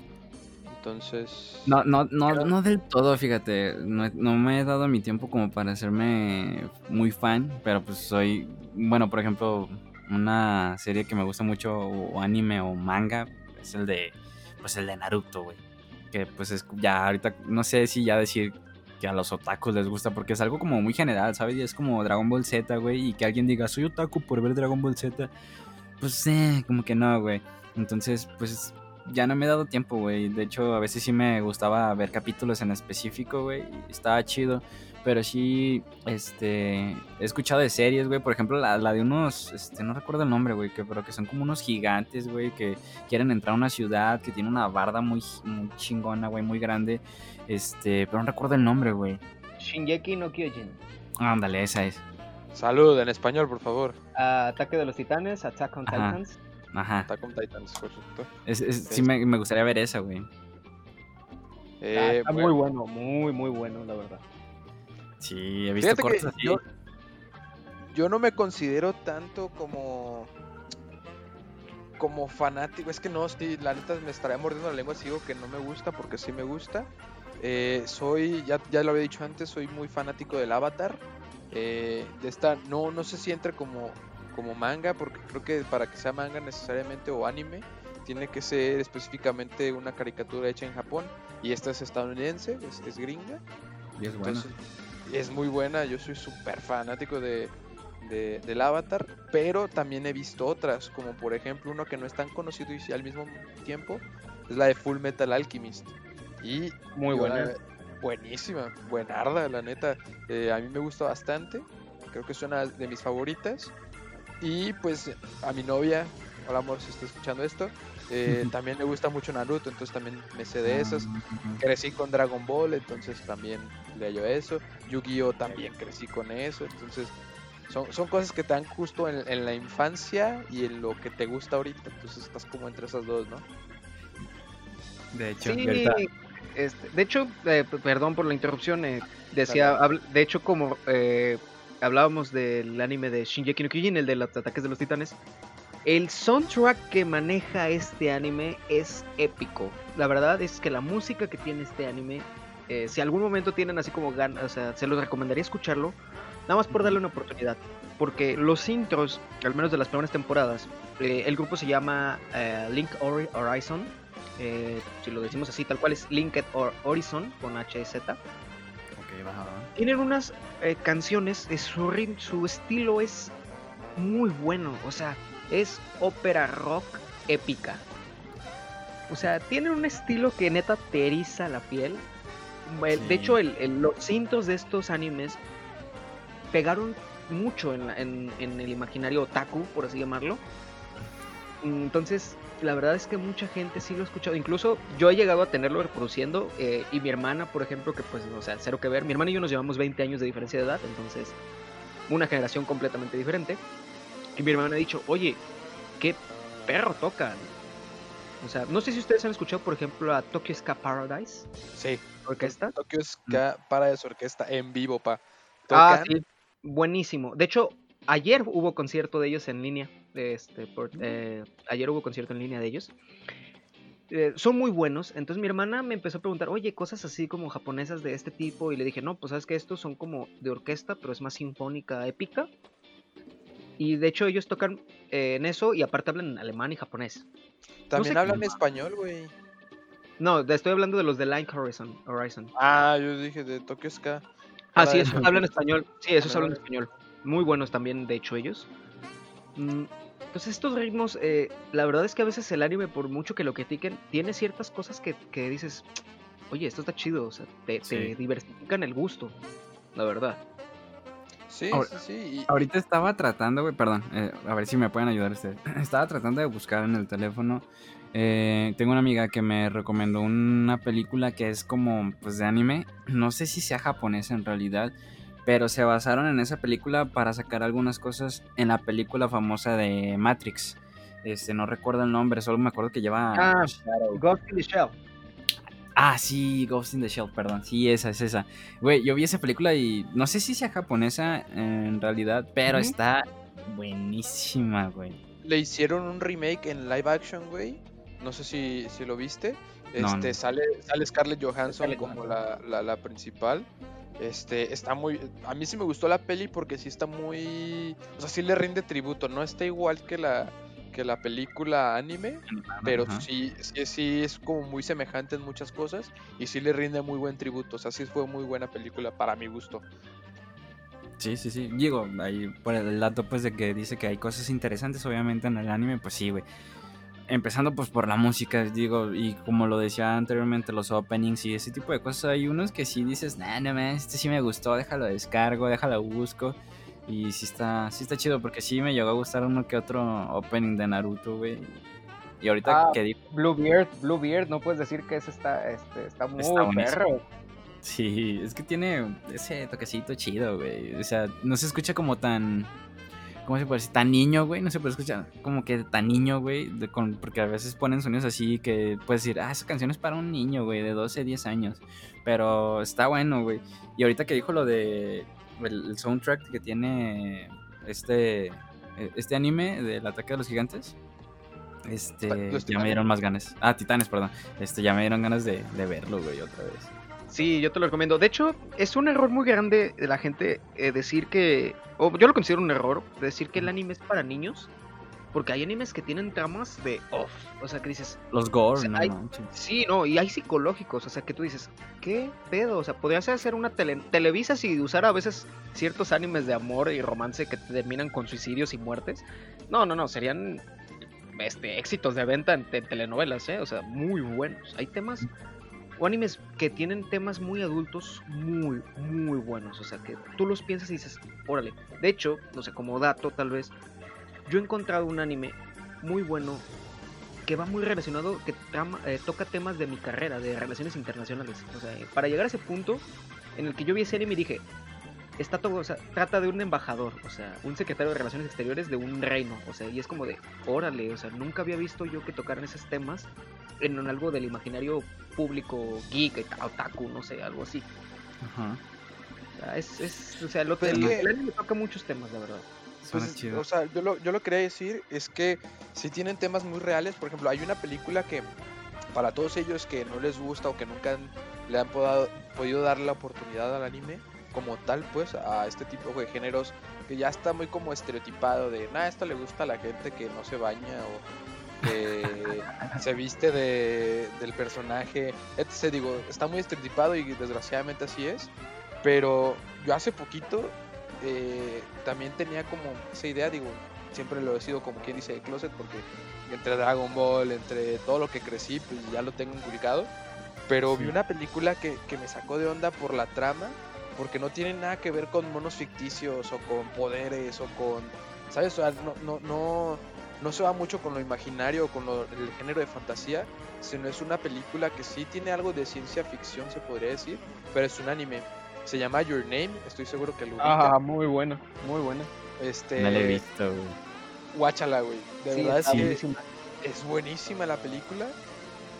Entonces. No, no, no, no del todo, fíjate. No, no me he dado mi tiempo como para hacerme muy fan, pero pues soy, bueno, por ejemplo, una serie que me gusta mucho, o anime o manga, es el de, pues el de Naruto, güey. que pues es ya ahorita, no sé si ya decir que a los otakus les gusta, porque es algo como muy general, ¿sabes? Y es como Dragon Ball Z, güey, y que alguien diga, soy otaku por ver Dragon Ball Z, pues eh, como que no, güey. Entonces, pues ya no me he dado tiempo, güey. De hecho, a veces sí me gustaba ver capítulos en específico, güey, estaba chido. Pero sí, este, he escuchado de series, güey. Por ejemplo, la, la de unos, este, no recuerdo el nombre, güey, que, pero que son como unos gigantes, güey, que quieren entrar a una ciudad que tiene una barda muy, muy chingona, güey, muy grande. Este, pero no recuerdo el nombre, güey. Shingeki no Kyojin. Ándale, esa es. Salud en español, por favor. Ah, Ataque de los Titanes, Attack on Ajá. Titans. Ajá. Attack on Titans, perfecto. Es, es- sí me, me gustaría ver esa, güey. Eh, Ah, está bueno, muy bueno, muy, muy bueno, la verdad. Sí, he visto Fíjate cortos así. yo, yo no me considero tanto como como fanático. Es que no, sí, la neta me estaría mordiendo la lengua si digo que no me gusta porque sí me gusta. Eh, soy, ya, ya lo había dicho antes, soy muy fanático del Avatar. Eh, de esta, no, no sé si entre como, como manga, porque creo que para que sea manga necesariamente o anime, tiene que ser específicamente una caricatura hecha en Japón. Y esta es estadounidense, es, es gringa. Y es bueno. Entonces, es muy buena, yo soy súper fanático de, de- del Avatar, pero también he visto otras, como por ejemplo uno que no es tan conocido y al mismo tiempo, es la de Full Metal Alchemist. Y Muy buena. la- buenísima, buenarda, la neta. Eh, a mí me gusta bastante, creo que es una de mis favoritas. Y pues a mi novia, hola amor, si está escuchando esto, eh, [LAUGHS] también le gusta mucho Naruto, entonces también me sé de esas Ah, crecí con Dragon Ball, entonces también leo eso. Yu-Gi-Oh! también crecí con eso, entonces son, son cosas que te dan justo en, en la infancia y en lo que te gusta ahorita, entonces estás como entre esas dos, ¿no? De hecho, Sí, este, de hecho, eh, perdón por la interrupción, eh, decía, de hecho, como eh, hablábamos del anime de Shingeki no Kyojin, el de los ataques de los titanes, el soundtrack que maneja este anime es épico. La verdad es que la música que tiene este anime, eh, si algún momento tienen así como ganas, o sea, se los recomendaría escucharlo, nada más por darle una oportunidad. Porque los intros, al menos de las primeras temporadas, eh, el grupo se llama eh, Link Hori- Horizon. eh, si lo decimos así, tal cual es Linked Hor- Horizon con HZ. Tienen unas eh, canciones, eh, su, su estilo es muy bueno, o sea, es ópera rock épica. O sea, tienen un estilo que neta te eriza la piel. Sí. De hecho, el- el- los intros de estos animes pegaron mucho en, la- en- en el imaginario otaku, por así llamarlo. Entonces, la verdad es que mucha gente sí lo ha escuchado. Incluso yo he llegado a tenerlo reproduciendo. eh, y mi hermana, por ejemplo, que pues, o sea, cero que ver. Mi hermana y yo nos llevamos 20 años de diferencia de edad. Entonces, una generación completamente diferente. Y mi hermana ha dicho, oye, qué perro tocan. O sea, no sé si ustedes han escuchado, por ejemplo, a Tokyo Ska Paradise Sí, Orquesta. Tokyo Ska para su orquesta en vivo, pa. Ah, sí. Buenísimo. De hecho, ayer hubo concierto de ellos en línea. Este, por- eh, ayer hubo concierto en línea de ellos. Eh, son muy buenos. Entonces mi hermana me empezó a preguntar, oye, cosas así como japonesas de este tipo. Y le dije, no, pues sabes que estos son como de orquesta, pero es más sinfónica, épica. Y de hecho ellos tocan eh, en eso y aparte hablan en alemán y japonés. También sé hablan español, güey. No, estoy hablando de los de Line Horizon. Horizon. Ah, yo dije de Tokyo Ska. Ah, sí, esos eso. hablan español. Sí, esos hablan español. Muy buenos también, de hecho, ellos. Mm, Pues estos ritmos, eh, la verdad es que a veces el anime, por mucho que lo critiquen, tiene ciertas cosas que, que dices, oye, esto está chido, o sea, te, te diversifican el gusto, la verdad. Sí, Ahora- sí, sí. y- Ahorita estaba tratando, güey, perdón, eh, a ver si me pueden ayudar ustedes. [LAUGHS] Estaba tratando de buscar en el teléfono. eh, tengo una amiga que me recomendó una película que es como, pues, de anime. No sé si sea japonesa en realidad, pero se basaron en esa película para sacar algunas cosas en la película famosa de Matrix. Este, no recuerdo el nombre, solo me acuerdo que lleva... Ah, Ghost in the Shell. Ah, sí, Ghost in the Shell, perdón. Sí, esa es esa. Güey, yo vi esa película y no sé si sea japonesa en realidad, pero está buenísima, güey. le hicieron un remake en live action, güey. No sé si, si lo viste. No, Este, no. Sale, sale Scarlett Johansson Scarlett como la, la, la principal. Este, está muy. A mí sí me gustó la peli porque sí está muy. O sea, sí le rinde tributo. No está igual que la, que la película anime, pero Ajá. sí, sí, sí es como muy semejante en muchas cosas y sí le rinde muy buen tributo. O sea, sí fue muy buena película para mi gusto. Sí, sí, sí. Digo, ahí por el dato pues de que dice que hay cosas interesantes obviamente en el anime, pues sí, güey. Empezando pues por la música, digo, y como lo decía anteriormente, los openings y ese tipo de cosas, hay unos que sí dices, nah, no man, este sí me gustó, déjalo descargo, déjalo busco. Y sí está, sí está chido, porque sí me llegó a gustar uno que otro opening de Naruto, güey. Y ahorita Ah, que digo, Bluebeard, Bluebeard, no puedes decir que ese está, este, está muy Está perro. Sí, es que tiene ese toquecito chido, güey. O sea, no se escucha como tan. ¿Cómo se puede decir? Tan niño, güey. No se puede escuchar como que tan niño, güey. de- con- Porque a veces ponen sonidos así que puedes decir, ah, esa canción es para un niño, güey, de 12, 10 años. Pero está bueno, güey. Y ahorita que dijo lo de. El, el soundtrack que tiene este. Este anime del ataque de los gigantes. Este. ¿Los Ya me dieron más ganas. Ah, Titanes, perdón. Este, ya me dieron ganas de, de verlo, güey, otra vez. Sí, yo te lo recomiendo. De hecho, es un error muy grande de la gente eh, decir que, o yo lo considero un error, decir que el anime es para niños, porque hay animes que tienen tramas de off, o sea, que dices, Los gore, O sea, no hay- manches. sí, no, y hay psicológicos, o sea, que tú dices, ¿qué pedo? O sea, podrías hacer una tele Televisa si usara a veces ciertos animes de amor y romance que terminan con suicidios y muertes. No, no, no, serían este, éxitos de venta en, te- telenovelas, ¿eh? O sea, muy buenos. Hay temas o animes que tienen temas muy adultos, muy, muy buenos. O sea, que tú los piensas y dices, órale. De hecho, no sé, como dato tal vez, yo he encontrado un anime muy bueno que va muy relacionado, que trama- eh, toca temas de mi carrera, de relaciones internacionales. O sea, para llegar a ese punto en el que yo vi ese anime y dije, está todo, o sea, trata de un embajador, o sea, un secretario de Relaciones Exteriores de un reino, o sea, y es como de, órale, o sea, nunca había visto yo que tocaran esos temas en algo del imaginario público geek, otaku, no sé, algo así. Ajá. O sea, es, es, o sea, lo, el, que- el anime toca muchos temas, la verdad. Suena Pues, chido. o sea, yo lo, yo lo quería decir es que si tienen temas muy reales, por ejemplo, hay una película que para todos ellos que no les gusta o que nunca han- le han podado- podido dar la oportunidad al anime como tal, pues a este tipo de géneros que ya está muy como estereotipado de, nada, esto le gusta a la gente que no se baña o que se viste de, del personaje, etc. Digo, está muy estereotipado y desgraciadamente así es, pero yo hace poquito eh, también tenía como esa idea, digo, siempre lo he sido como quien dice de closet, porque entre Dragon Ball, entre todo lo que crecí, pues ya lo tengo inculcado. Pero vi una película que, que me sacó de onda por la trama, porque no tiene nada que ver con monos ficticios o con poderes o con, ¿sabes? O sea, no, no, no, no se va mucho con lo imaginario o con lo- el género de fantasía, sino es una película que sí tiene algo de ciencia ficción, se podría decir, pero es un anime. Se llama Your Name, estoy seguro que lo ubican. Ah, muy bueno, muy bueno. Este, No la he visto, güey. Guáchala, güey. De Sí, verdad sí, buenísima. es buenísima la película.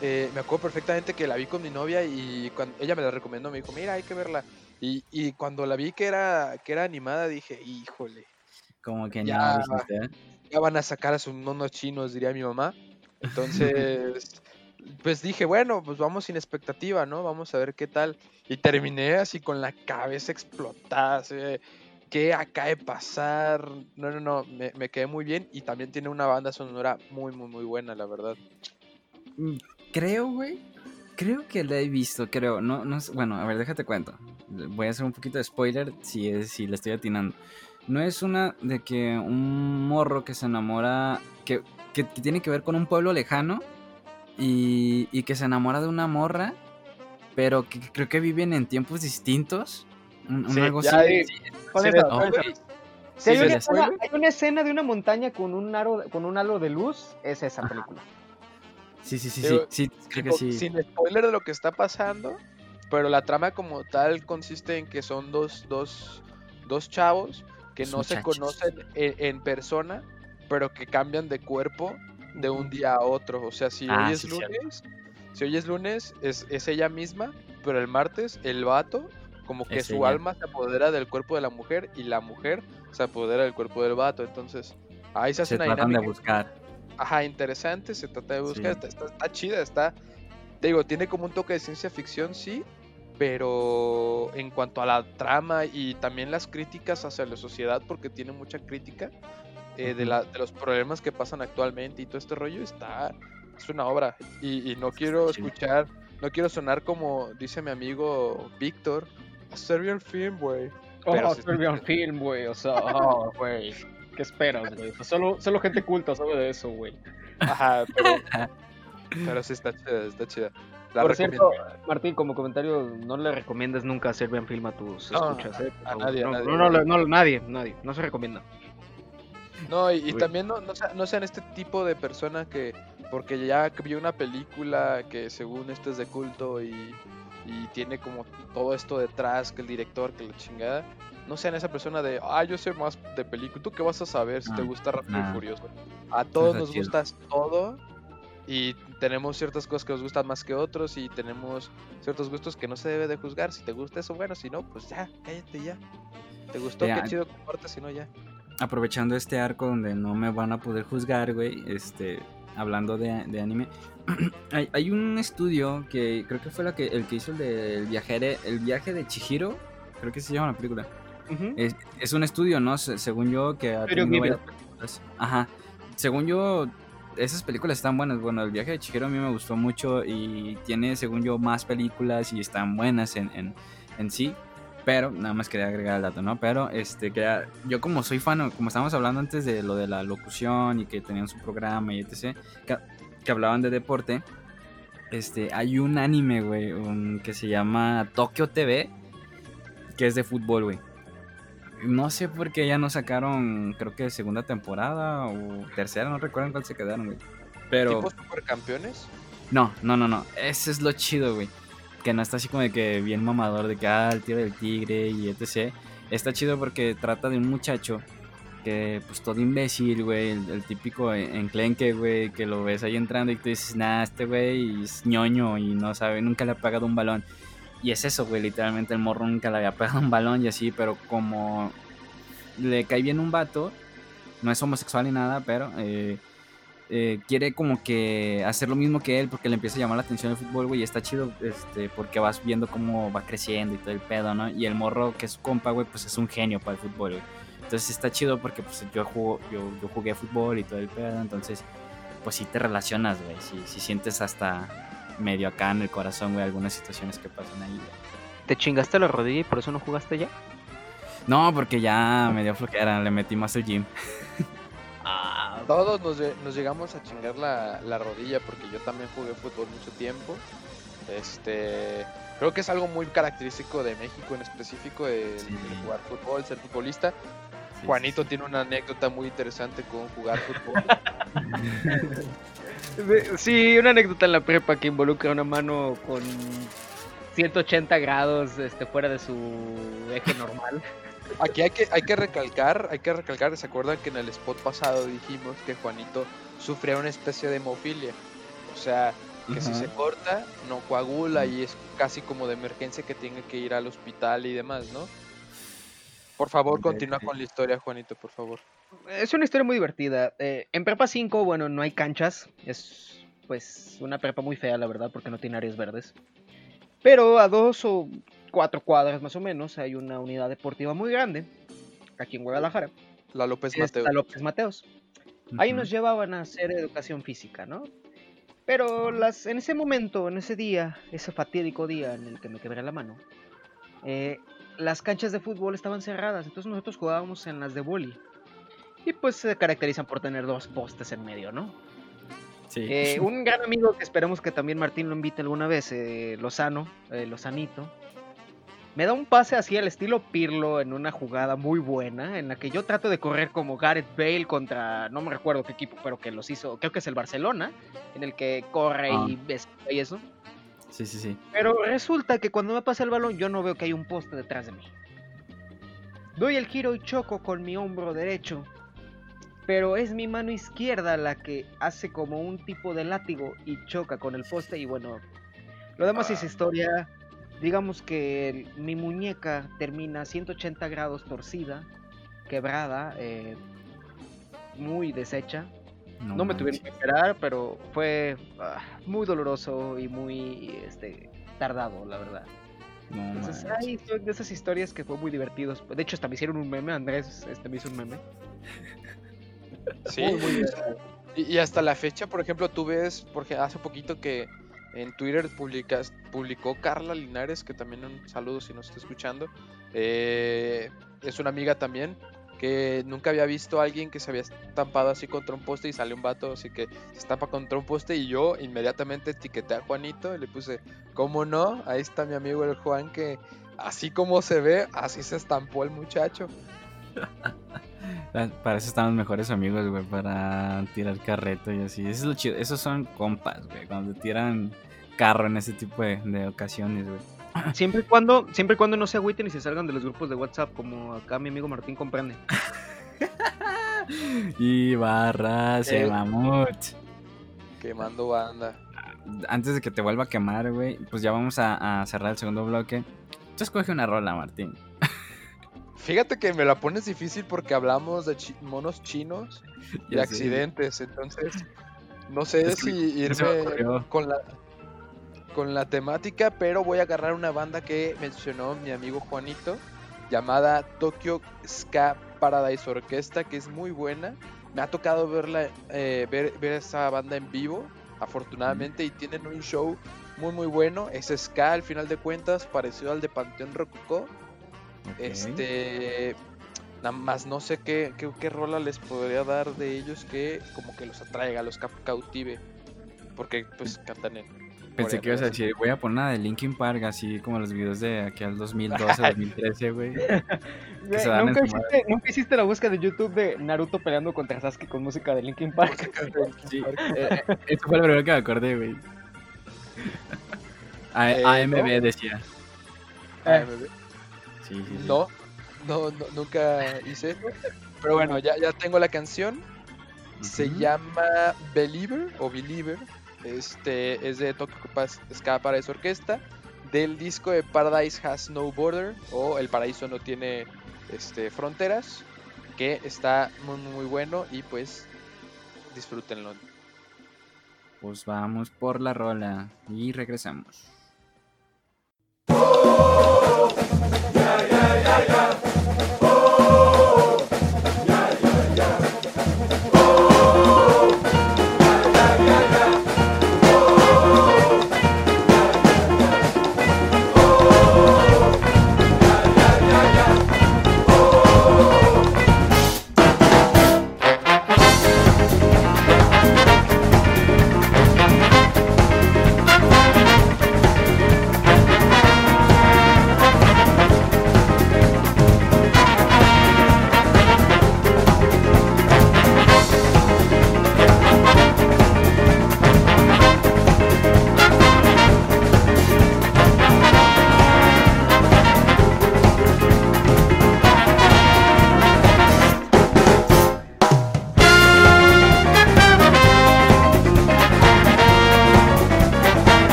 Eh, me acuerdo perfectamente que la vi con mi novia y cuando ella me la recomendó, me dijo, mira, hay que verla. Y, y cuando la vi que era, que era animada, dije, híjole, Como que Ya. no dijiste, ¿eh? Ya van a sacar a sus monos chinos, diría mi mamá. Entonces, [LAUGHS] pues dije, bueno, pues vamos sin expectativa, ¿no? Vamos a ver qué tal. Y terminé así con la cabeza explotada, así de, ¿qué acaba de pasar? No, no, no, me, me quedé muy bien y también tiene una banda sonora muy, muy, muy buena, la verdad. Mm, Creo, güey. Creo que la he visto, creo. No, no, bueno, a ver, déjate cuento. Voy a hacer un poquito de spoiler si, es, si le estoy atinando. No es una de que un morro que se enamora, que, que, que tiene que ver con un pueblo lejano y, y que se enamora de una morra, pero que creo que viven en tiempos distintos. Un, un Sí, algo ya así. di- Sí, Con Sí, eso, ok. con eso. Sí, Si hay, sí, una escena, hay una escena de una montaña con un aro, con un halo de luz, es esa película. sí, sí, sí, sí, Digo, sí, creo que sí. Sin spoiler de lo que está pasando, pero la trama como tal consiste en que son dos, dos, dos chavos que no se conocen en, en persona, pero que cambian de cuerpo de un día a otro. O sea, si Ah, hoy es sí, cierto. lunes, si hoy es lunes, es, es ella misma, pero el martes el vato, como que Es su ella. alma se apodera del cuerpo de la mujer y la mujer se apodera del cuerpo del vato. Entonces, ahí se hace Se una tratan de dinámica buscar. ajá, interesante, se trata de buscar, Sí. está, está- está chida, está, te digo, tiene como un toque de ciencia ficción, sí, pero en cuanto a la trama y también las críticas hacia la sociedad, porque tiene mucha crítica, eh, de, la, de los problemas que pasan actualmente y todo este rollo, está, es una obra. Y, y no quiero escuchar, no quiero sonar como dice mi amigo Víctor, a Serbian film, güey. Oh, sí- Serbian Film, güey. O sea, oh, güey. ¿Qué esperas, güey? Solo, solo gente culta sabe de eso, güey. Ajá, pero, [LAUGHS] pero sí está chida, está chida. La Por recomiendo. cierto, Martín, como comentario, no le recomiendas nunca Serbian Film a tus No, escuchas, ¿eh? A nadie, a no, nadie. No, no, no, nadie, nadie. No se recomienda. No, y, y también no, no, sea- no sean este tipo de persona que, porque ya vio una película que según esto es de culto y, y tiene como todo esto detrás, que el director, que la chingada, no sean esa persona de, ah, yo sé más de película, ¿tú qué vas a saber si te Ah, gusta Rápido y ah. Furioso? A todos está nos chido. gusta todo y tenemos ciertas cosas que nos gustan más que otros y tenemos ciertos gustos que no se debe de juzgar. Si te gusta eso, bueno, si no, pues ya, cállate ya. ¿Te gustó? Ya. Qué chido, comparte, si no, ya. aprovechando este arco donde no me van a poder juzgar, güey, este, hablando de, de anime, [CLEARS THROAT] hay, hay un estudio que creo que fue la que, el que hizo el del viajero, el viaje de Chihiro, creo que se llama la película. Es, es un estudio, ¿no? Se- según yo, que ha tenido varias películas. Ajá. Según yo, esas películas están buenas. Bueno, el viaje de Chihiro a mí me gustó mucho y tiene, según yo, más películas y están buenas en, en, en sí. Pero, nada más quería agregar el dato, ¿no? Pero, este, que yo como soy fan, como estábamos hablando antes de lo de la locución y que tenían su programa y etc., que, hablaban de deporte, este, hay un anime, güey, que se llama Tokyo TV, que es de fútbol, güey. No sé por qué ya no sacaron, creo que segunda temporada o tercera, no recuerdo en cuál se quedaron, güey. Pero... ¿Tipo supercampeones? No, no, no, no. Ese es lo chido, güey. Que no está así como de que bien mamador de que, ah, el tiro del tigre y etc. Está chido porque trata de un muchacho que, pues, todo imbécil, güey. El, el típico en- enclenque, güey, que lo ves ahí entrando y tú dices, nah, este güey es ñoño y no sabe, nunca le ha pegado un balón. Y es eso, güey, literalmente el morro nunca le había pegado un balón y así, pero como le cae bien un vato, no es homosexual ni nada, pero eh, eh, quiere como que hacer lo mismo que él porque le empieza a llamar la atención el fútbol, güey, y está chido este, porque vas viendo cómo va creciendo y todo el pedo, ¿no? Y el morro que es su compa, güey, pues es un genio para el fútbol, güey. Entonces está chido porque pues yo, jugo, yo, yo jugué fútbol y todo el pedo, entonces pues sí te relacionas, güey, sí, sí sientes hasta medio acá en el corazón, güey, algunas situaciones que pasan ahí, güey. ¿Te chingaste la rodilla y por eso no jugaste ya? No, porque ya me dio flojera, le metí más el gym. [LAUGHS] Ah, Todos nos, lle- nos llegamos a chingar la, la rodilla porque yo también jugué fútbol mucho tiempo. Este, creo que es algo muy característico de México en específico el, Sí. el jugar fútbol, ser futbolista. Sí, Juanito sí, tiene una anécdota muy interesante con jugar fútbol. [LAUGHS] Sí, una anécdota en la prepa que involucra una mano con 180 grados este, fuera de su eje normal. Aquí hay que, hay que recalcar, hay que recalcar, ¿se acuerdan que en el spot pasado dijimos que Juanito sufría una especie de hemofilia? O sea, que si se corta, no coagula y es casi como de emergencia que tiene que ir al hospital y demás, ¿no? Por favor, continúa con la historia, Juanito, por favor. Es una historia muy divertida. Eh, en prepa 5, bueno, no hay canchas. Es pues una prepa muy fea, la verdad, porque no tiene áreas verdes. Pero a dos o cuatro cuadras más o menos hay una unidad deportiva muy grande, aquí en Guadalajara. La López es Mateo. la López Mateos. Ahí nos llevaban a hacer educación física, ¿no? Pero las, en ese momento, en ese día, ese fatídico día en el que me quebré la mano, eh, las canchas de fútbol estaban cerradas, entonces nosotros jugábamos en las de boli. Y pues se caracterizan por tener dos postes en medio, ¿no? Sí. Eh, un gran amigo que esperemos que también Martín lo invite alguna vez, eh, Lozano, eh, Lozanito, me da un pase así al estilo Pirlo en una jugada muy buena, en la que yo trato de correr como Gareth Bale contra, no me recuerdo qué equipo, pero que los hizo, creo que es el Barcelona, en el que corre y ves y eso. Sí, sí, sí. Pero resulta que cuando me pasa el balón yo no veo que hay un poste detrás de mí. Doy el giro y choco con mi hombro derecho. Pero es mi mano izquierda la que hace como un tipo de látigo y choca con el poste y bueno, lo demás es historia. Digamos que el- mi muñeca termina 180 grados torcida, quebrada, eh, muy deshecha. No, me tuvieron que esperar, pero fue ah, muy doloroso y muy este, tardado, la verdad. No Entonces, hay de esas historias que fue muy divertidos. De hecho, hasta me hicieron un meme, Andrés este, me hizo un meme. Sí, y, y hasta la fecha, por ejemplo, tú ves, porque hace poquito que en Twitter publicas, publicó Carla Linares, que también un saludo si nos está escuchando. eh, es una amiga también que nunca había visto a alguien que se había estampado así contra un poste y sale un vato así que se estampa contra un poste y yo inmediatamente etiqueté a Juanito y le puse, ¿cómo no? Ahí está mi amigo el Juan que así como se ve, así se estampó el muchacho. [LAUGHS] La- Para eso están los mejores amigos, güey, para tirar carreto y así. Eso es lo chido. Esos son compas, güey, cuando te tiran carro en ese tipo de, de ocasiones, güey. [CLEARS THROAT] Siempre y cuando, siempre y cuando no se agüiten y se salgan de los grupos de WhatsApp, como acá mi amigo Martín comprende. [LAUGHS] Y barras, Eh. eh, mamut. Quemando banda. Antes de que te vuelva a quemar, güey, pues ya vamos a, a cerrar el segundo bloque. Tú escoge una rola, Martín. [LAUGHS] Fíjate que me la pones difícil porque hablamos de chi- monos chinos [LAUGHS] y sé. accidentes, entonces no sé Es que si irme con la con la temática, pero voy a agarrar una banda que mencionó mi amigo Juanito llamada Tokyo Ska Paradise Orquesta, que es muy buena. Me ha tocado verla, eh, ver, ver esa banda en vivo, afortunadamente, y tienen un show muy muy bueno. Es ska al final de cuentas, parecido al de Panteón Rococó. Este. Nada más no sé qué, qué, qué rola les podría dar de ellos que como que los atraiga, los cautive. Porque pues cantan en. Pensé que ibas a decir, voy a poner una de Linkin Park, así como los videos de aquí al 2012, 2013, [LAUGHS] güey. [LAUGHS] ¿Nunca, hiciste, nunca hiciste la búsqueda de YouTube de Naruto peleando contra Sasuke con música de Linkin Park. [LAUGHS] Sí, eh, eh, eso fue lo primero que me acordé, güey. A- Eh, AMB ¿no? decía. AMB. Sí, sí, sí. No, no, no, nunca hice eso. Pero bueno, ya, ya tengo la canción. Se llama Believer o Believer. Este es de Tokyo Ska Paradise Orquesta. Del disco de Paradise Has No Border o El Paraíso no tiene este, fronteras. Que está muy, muy bueno y pues disfrútenlo. Pues vamos por la rola y regresamos. يا يا يا يا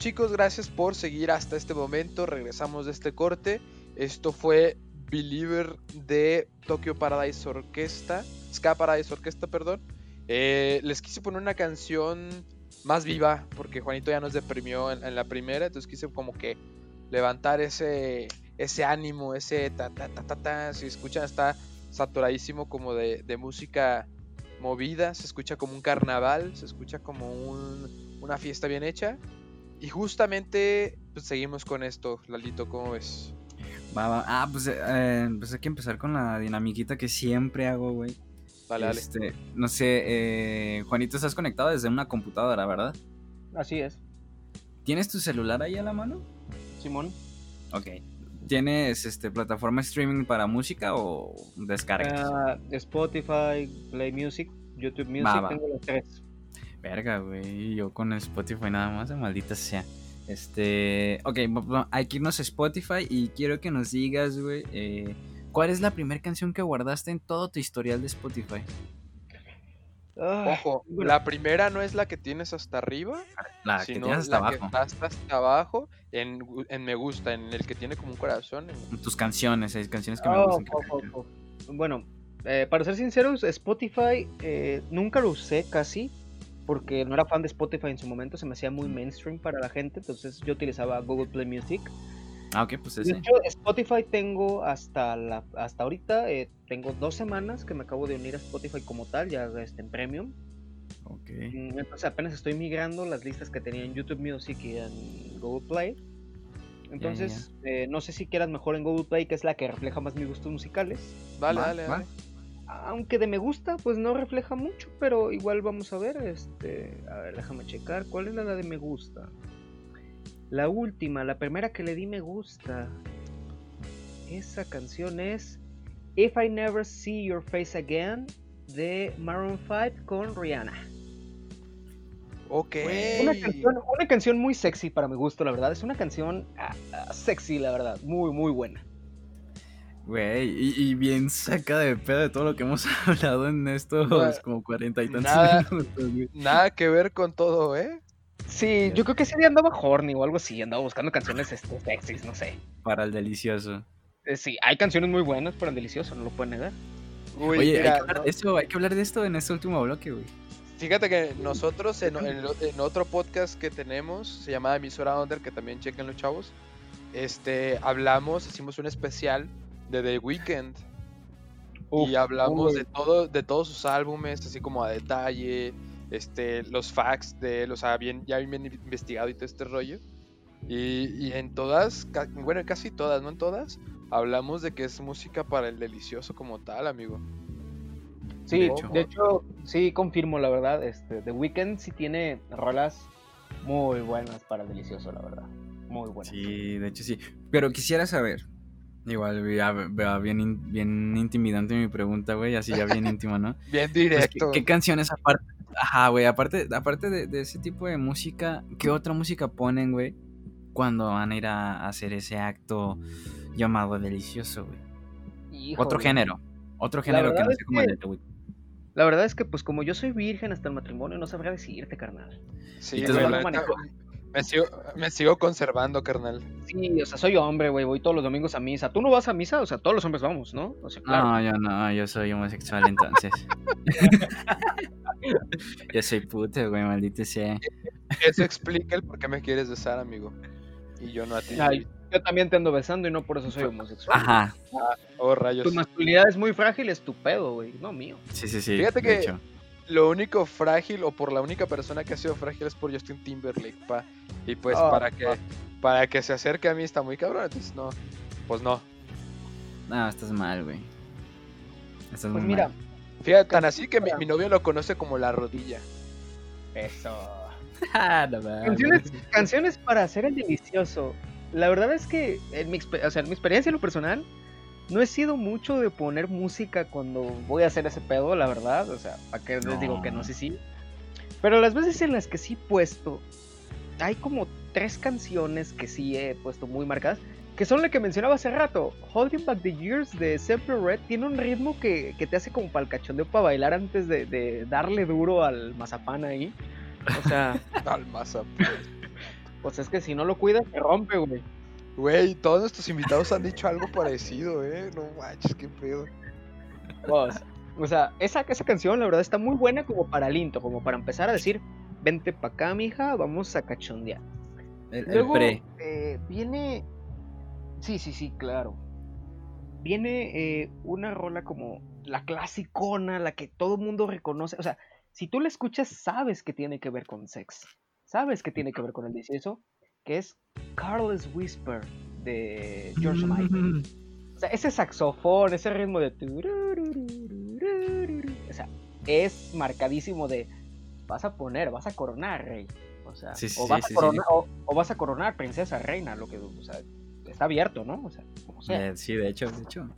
chicos, gracias por seguir hasta este momento. Regresamos de este corte. Esto fue Believer de Tokyo Paradise Orquesta. Ska Paradise Orquesta, perdón. Eh, les quise poner una canción más viva, porque Juanito ya nos deprimió en, la primera, entonces quise como que levantar ese, ese ánimo, ese ta ta ta ta ta. Si escuchan, está saturadísimo como de, de música movida, se escucha como un carnaval, se escucha como un- una fiesta bien hecha. Y justamente pues, seguimos con esto, Lalito, ¿cómo ves? Va, va. Ah, pues, eh, pues hay que empezar con la dinamiquita que siempre hago, güey. Dale, dale. Este, no sé, eh, Juanito, estás conectado desde una computadora, ¿verdad? Así es, ¿Tienes tu celular ahí a la mano? Simón. Ok. ¿Tienes este, plataforma streaming para música o descargas? Ah, Spotify, Play Music, YouTube Music, Va, va. tengo los tres. Verga, güey. Yo con Spotify nada más, de maldita sea. Este. Ok, hay que irnos a Spotify y quiero que nos digas, güey. eh, ¿Cuál es la primera canción que guardaste en todo tu historial de Spotify? Ah, Ojo, bueno. la primera no es la que tienes hasta arriba, La que sino tienes hasta la que abajo. hasta, hasta abajo en, en me gusta, en el que tiene como un corazón. en- Tus canciones, hay canciones que me Oh, gustan. oh, oh, oh. Bueno, eh, para ser sinceros, Spotify eh, nunca lo usé casi porque no era fan de Spotify en su momento, se me hacía muy mainstream para la gente, entonces yo utilizaba Google Play Music. Ah, ok, pues De ese. hecho, Spotify tengo hasta la, hasta ahorita, eh, tengo dos semanas que me acabo de unir a Spotify como tal, ya este, en Premium. Ok. Mm, Entonces apenas estoy migrando las listas que tenía en YouTube Music y en Google Play. Entonces, eh, no sé si quieras mejor en Google Play, que es la que refleja más mis gustos musicales. Dale, Va, dale, va. dale. Aunque de me gusta, pues no refleja mucho, pero igual vamos a ver. Este, a ver, déjame checar. ¿Cuál es la de me gusta? La última, la primera que le di me gusta. Esa canción es If I Never See Your Face Again de Maroon 5 con Rihanna. Ok. Una canción, una canción muy sexy para mi gusto, la verdad. Es una canción ah, ah, sexy, la verdad. Muy, muy buena. Güey, y, y bien saca de pedo de todo lo que hemos [LAUGHS] hablado en estos Nada- como cuarenta y tantos nada. minutos, güey. Nada que ver con todo, ¿eh? Sí, yo creo que ese día andaba horny o algo así. Andaba buscando canciones este, sexys, no sé. Para el delicioso. Eh, Sí, hay canciones muy buenas para el delicioso, no lo pueden negar. Uy, Oye, mira, hay, que hablar no- de esto, hay que hablar de esto en este último bloque, güey. Fíjate que nosotros en, en otro podcast que tenemos, se llama Emisora Under, que también chequen los chavos, este, hablamos, hicimos un especial de The Weeknd y hablamos uy. de todo, de todos sus álbumes, así como a detalle, este, los facts de él, o sea, bien, ya bien investigado y todo este rollo. Y, y en todas, ca- bueno, en casi todas, no en todas, hablamos de que es música para el delicioso como tal, amigo. Sí, De hecho, sí confirmo la verdad. Este, The Weeknd sí tiene rolas muy buenas para el delicioso, la verdad. Muy buenas. Sí, de hecho sí. Pero quisiera saber. Igual ya vea bien, bien intimidante mi pregunta, güey. Así ya bien íntima, ¿no? [LAUGHS] Bien Pues, ¿qué, directo. qué canciones aparte? Ajá, güey. Aparte, aparte de, de ese tipo de música, ¿qué otra música ponen, güey? Cuando van a ir a, a hacer ese acto llamado delicioso, güey. Otro género. Otro género que no es sea como el que- Weeknd. La verdad es que, pues, como yo soy virgen hasta el matrimonio, no sabría decirte, carnal. Sí, Y me sigo, me sigo conservando, carnal. Sí, o sea, soy hombre, güey. Voy todos los domingos a misa. ¿Tú no vas a misa? O sea, todos los hombres vamos, ¿no? O sea, claro. No, yo no, yo soy homosexual entonces. [LAUGHS] yo soy puto, güey, maldito sea. Eso explica el por qué me quieres besar, amigo. Y yo no a ti. Ay, yo también te ando besando y no por eso soy homosexual. Ajá, Oh, rayos. Tu masculinidad es muy frágil, es tu pedo, güey. No mío. sí, sí, sí. Fíjate que- hecho. Lo único frágil, o por la única persona que ha sido frágil, es por Justin Timberlake, pa. Y pues Ah, para que pa. para que se acerque a mí está muy cabrón. Entonces, no. Pues no. No, estás mal, güey. Estás Pues muy mira, mal. Fíjate, tan así que mi, mi novio lo conoce como la rodilla. eso. [LAUGHS] Ah, no. Canciones, canciones para hacer el delicioso. La verdad es que en mi, o sea, en mi experiencia en lo personal, no he sido mucho de poner música cuando voy a hacer ese pedo, la verdad. O sea, ¿para qué les digo que no, sí, sí? Pero las veces en las que sí he puesto, hay como tres canciones que sí he puesto muy marcadas, que son la que mencionaba hace rato. Holding Back the Years de Simple Red tiene un ritmo que, que te hace como para el cachondeo para bailar antes de, de darle duro al mazapán ahí. O sea, [LAUGHS] Al mazapán. Pues es que si no lo cuidas, se rompe, güey. Güey, todos nuestros invitados han dicho algo parecido, ¿eh? No manches, qué pedo. O sea, esa, esa canción, la verdad, está muy buena como para el intro, como para empezar a decir, vente pa' acá, mija, vamos a cachondear. El, el Luego pre. eh, viene. Sí, sí, sí, claro. Viene eh, una rola como la clasicona, la que todo el mundo reconoce. O sea, si tú la escuchas, sabes que tiene que ver con sex. Sabes que tiene que ver con el delicioso. Que es Carlos Whisper de George Michael. O sea, ese saxofón, ese ritmo de. O sea, es marcadísimo de. Vas a poner, vas a coronar, rey. O sea, Sí, sí, o, vas sí, a coronar, o, o vas a coronar princesa, reina, lo que. O sea, está abierto, ¿no? O sea, como sea. Eh, sí, de hecho, de hecho.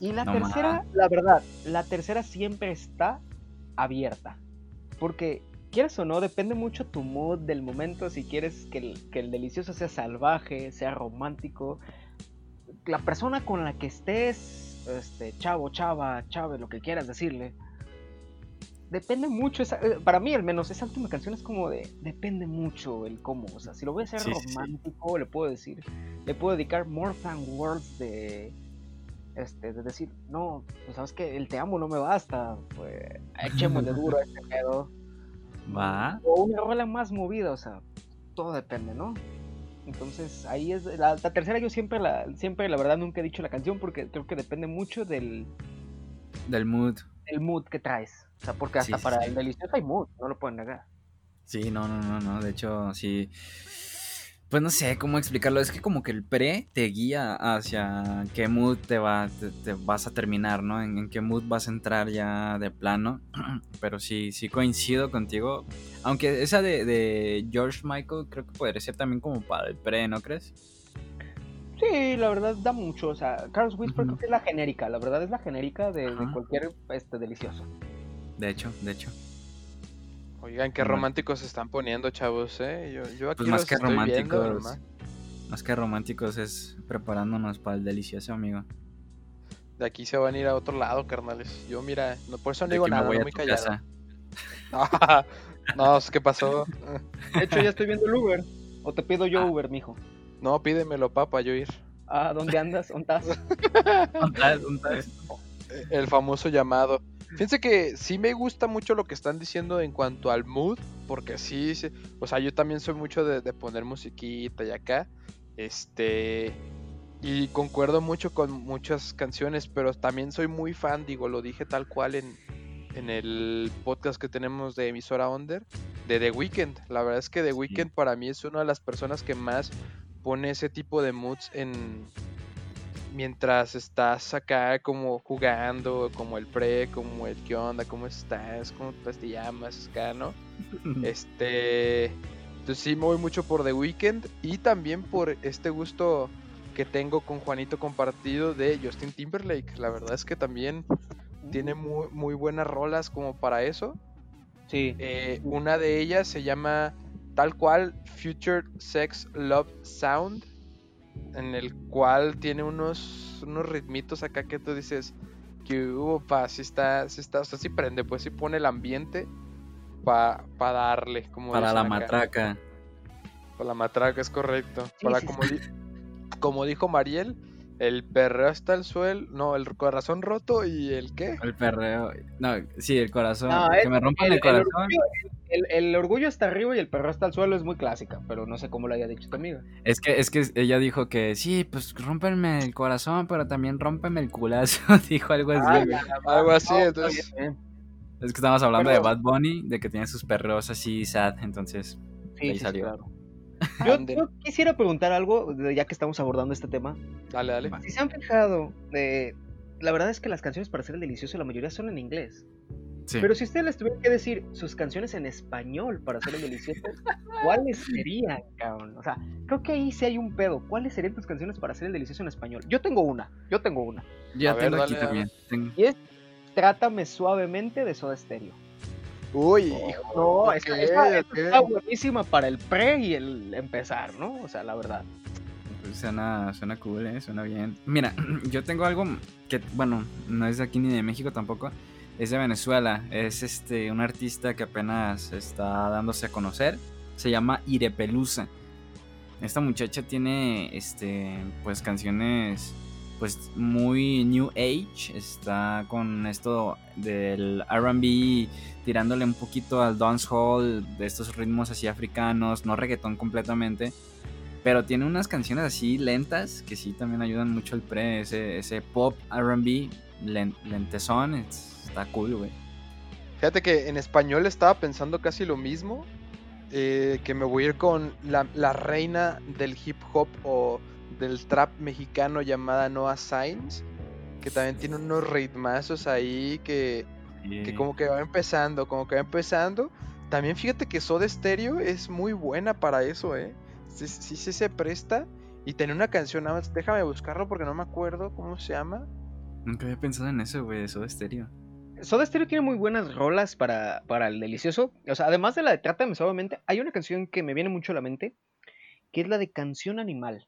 Y la No tercera, la verdad, la tercera siempre está abierta. Porque, quieres o no, depende mucho tu mood del momento. Si quieres que el, que el delicioso sea salvaje, sea romántico. La persona con la que estés, este, chavo, chava, chave, lo que quieras decirle. Depende mucho, esa- eh, para mí al menos, esa última canción es como de, depende mucho el cómo, o sea, si lo voy a hacer Sí, sí, sí. romántico, le puedo decir, le puedo dedicar More Than Words de, este, de decir, no, pues sabes que el te amo no me basta, pues echémosle [LAUGHS] duro a este pedo. Va. O una rola más movida, o sea, todo depende, ¿no? Entonces ahí es, la, la tercera yo siempre la, siempre la verdad nunca he dicho la canción porque creo que depende mucho del, Del mood. del mood que traes. O sea, porque hasta sí, para sí. el delicioso hay mood, no lo pueden negar. Sí, no, no, no, no. De hecho, sí. Pues no sé cómo explicarlo. Es que como que el pre te guía hacia qué mood te, va, te, te vas a terminar, ¿no? En, en qué mood vas a entrar ya de plano. [CLEARS THROAT] Pero sí, sí coincido contigo. Aunque esa de, de George Michael creo que podría ser también como para el pre, ¿no crees? Sí, la verdad da mucho. O sea, Carlos Whisper creo que es la genérica. La verdad es la genérica de, de cualquier este, delicioso. De hecho, de hecho. Oigan, qué románticos se están poniendo, chavos, ¿eh? Yo, yo aquí Pues más los que estoy viendo, románticos. nomás. Más que románticos es preparándonos para el delicioso, amigo. De aquí se van a ir a otro lado, carnales. Yo, mira, no, por eso no De digo nada, voy no muy callado. [LAUGHS] no, ¿qué pasó? De hecho, ya estoy viendo el Uber. O te pido yo Ah. Uber, mijo. No, pídemelo, papá, yo ir. Ah, ¿dónde andas? ¿Dónde estás? ¿Dónde El famoso llamado. Fíjense que sí me gusta mucho lo que están diciendo en cuanto al mood, porque sí, sí, o sea, yo también soy mucho de, de poner musiquita y acá, este, y concuerdo mucho con muchas canciones, pero también soy muy fan, digo, lo dije tal cual en, en el podcast que tenemos de emisora Under, de The Weeknd. La verdad es que The Weeknd para mí es una de las personas que más pone ese tipo de moods en, mientras estás acá como jugando, como el pre, como el qué onda, cómo estás, cómo pues, te llamas, acá, ¿no? [LAUGHS] Este, entonces sí me voy mucho por The Weeknd y también por este gusto que tengo con Juanito compartido de Justin Timberlake. La verdad es que también tiene muy, muy buenas rolas como para eso. Sí. Eh, una de ellas se llama tal cual Future Sex Love Sound, en el cual tiene unos, unos ritmitos acá que tú dices que hubo pa, si está, si está, o sea, sí prende, pues sí pone el ambiente para darle, como Para la acá. matraca. Para la matraca, es correcto. Para como, di- como dijo Mariel, el perreo hasta el suelo, no, el corazón roto y el qué. El perreo. No, sí, el corazón. No, que me rompan el, el, el corazón. orgullo, el- el orgullo está arriba y el perro está al suelo es muy clásica, pero no sé cómo lo haya dicho tu amiga. Es que, es que ella dijo que sí, pues rómpenme el corazón, pero también rómpeme el culazo. [LAUGHS] dijo algo así. Ah, güey. Algo así, No, entonces. bien, Es que estábamos hablando Pero- de Bad Bunny, de que tiene sus perreos así sad, entonces. Sí, Ahí sí, sí, salió. claro. [LAUGHS] Yo, quisiera preguntar algo, ya que estamos abordando este tema. Dale, dale. Si se han fijado, eh, la verdad es que las canciones para hacer el delicioso, la mayoría son en inglés. Sí. Pero si ustedes les tuvieran que decir sus canciones en español para hacer el delicioso, ¿cuáles [LAUGHS] serían, cabrón? O sea, creo que ahí sí hay un pedo. ¿Cuáles serían tus canciones para hacer el delicioso en español? Yo tengo una, yo tengo una. Yo ya A ver, tengo dale, aquí dale. también. Tengo- Y es Trátame suavemente de Soda Stereo. Uy, No, hijo. esa, ok, esa- esa ok. está buenísima para el pre y el empezar, ¿no? O sea, la verdad. Pues Suena, suena cool, ¿eh? Suena bien. Mira, [CLEARS THROAT] yo tengo algo que, bueno, no es de aquí ni de México tampoco. Es de Venezuela. Es este un artista que apenas está dándose a conocer. Se llama Irepelusa. esta muchacha tiene, este, pues canciones, pues muy new age. Está con esto del R&B, tirándole un poquito al dancehall, de estos ritmos así africanos, no reggaetón completamente. Pero tiene unas canciones así lentas que sí también ayudan mucho al pre, ese, ese pop RB lentezón, es- está cool, güey. Fíjate que en español estaba pensando casi lo mismo. eh, que me voy a ir con la, la reina del hip hop o del trap mexicano llamada Noah Sainz. Que también tiene unos ritmazos ahí que, que como que va empezando, como que va empezando. También fíjate que Soda Stereo es muy buena para eso, ¿eh? Sí, sí, sí se presta. Y tiene una canción, nada más, déjame buscarlo porque no me acuerdo cómo se llama. Nunca había pensado en eso, güey, de estéreo. Soda Stereo tiene muy buenas rolas para, para el delicioso. O sea, además de la de Trátame Suavemente, hay una canción que me viene mucho a la mente, que es la de Canción Animal.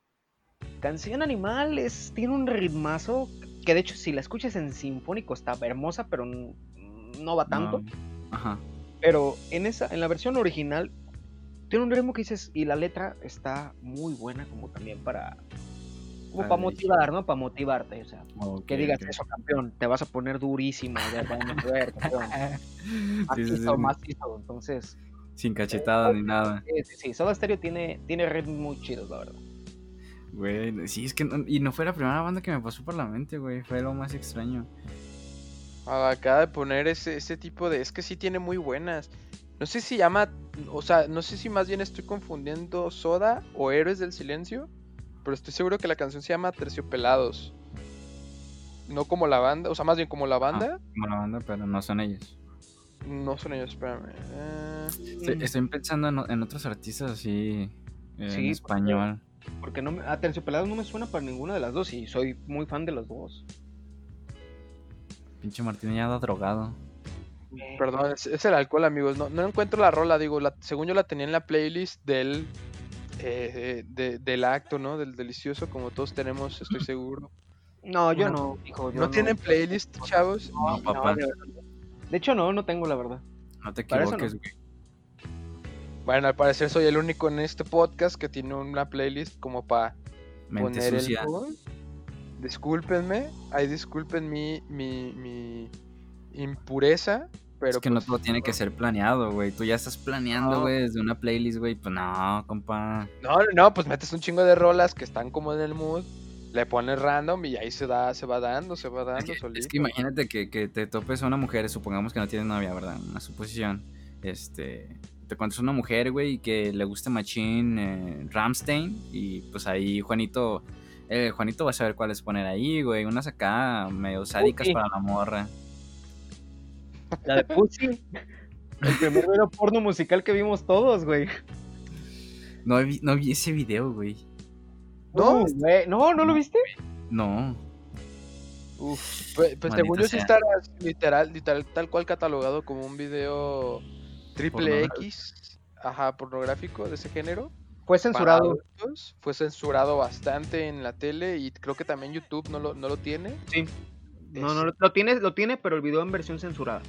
Canción Animal es, tiene un ritmazo que de hecho si la escuchas en sinfónico está hermosa, pero no va tanto. No. Ajá. Pero en esa, en la versión original, tiene un ritmo que dices, y la letra está muy buena como también para, como Para motivar, ¿no? Para motivarte, o sea, que digas eso, campeón, te vas a poner durísimo, ya vamos a ver, campeón. Sí, sí, Macizo, sí. macizo, entonces, Sin cachetada ni nada. sí, sí, sí, Soda Stereo tiene, tiene ritmos muy chidos, la verdad. Güey, sí, es que. no- y no fue la primera banda que me pasó por la mente, güey. Fue lo más extraño. Acaba de poner ese, ese tipo de. Es que sí tiene muy buenas. No sé si llama. O sea, no sé si más bien estoy confundiendo Soda o Héroes del Silencio. Pero estoy seguro que la canción se llama Terciopelados. No como la banda. O sea, más bien como la banda. Como la banda, pero no son ellos. No son ellos, espérame. Eh, Estoy, estoy pensando en, en otros artistas así. eh, Sí, español. Porque no me, a Terciopelados no me suena para ninguna de las dos y soy muy fan de las dos. Pinche Martín ya drogado. Perdón, es, es el alcohol, amigos. No, no encuentro la rola, digo, la, según yo la tenía en la playlist del eh, de- del acto, ¿no? Del delicioso, como todos tenemos, estoy seguro. No, yo no, hijo, yo ¿No tienen playlist, chavos? No, papá. de, hecho, no, no tengo la verdad. No te no. equivoques, güey. Bueno, al parecer soy el único en este podcast que tiene una playlist como para poner sucia. el mood. Discúlpenme, ahí disculpen mi, mi, mi impureza, pero es que no pues, todo tiene que ser planeado, güey. Tú ya estás planeando, No. güey, desde una playlist, güey. Pues no, compa. No, no, pues metes un chingo de rolas que están como en el mood, le pones random y ahí se da, se va dando, se va dando es solito. que imagínate que, que te topes a una mujer, supongamos que no tienes novia, ¿verdad? Una suposición. Este. Te encuentras una mujer, güey, y que le guste Machín eh, Ramstein. Y pues ahí Juanito. eh, Juanito va a saber cuáles poner ahí, güey. Unas acá medio sádicas para la morra. La de Pussy. El primer video porno musical que vimos todos, güey. No vi, no vi ese video, güey. ¿No? Güey, no, ¿no lo viste? No. Uf, pues, pues Maldita según yo sí está literal, literal, tal cual catalogado como un video triple. X, ajá, pornográfico de ese género. Fue censurado. adultos. Fue censurado bastante en la tele y creo que también YouTube no lo, no lo tiene. Sí. No, no, lo, lo tiene, lo tiene, pero el video en versión censurada.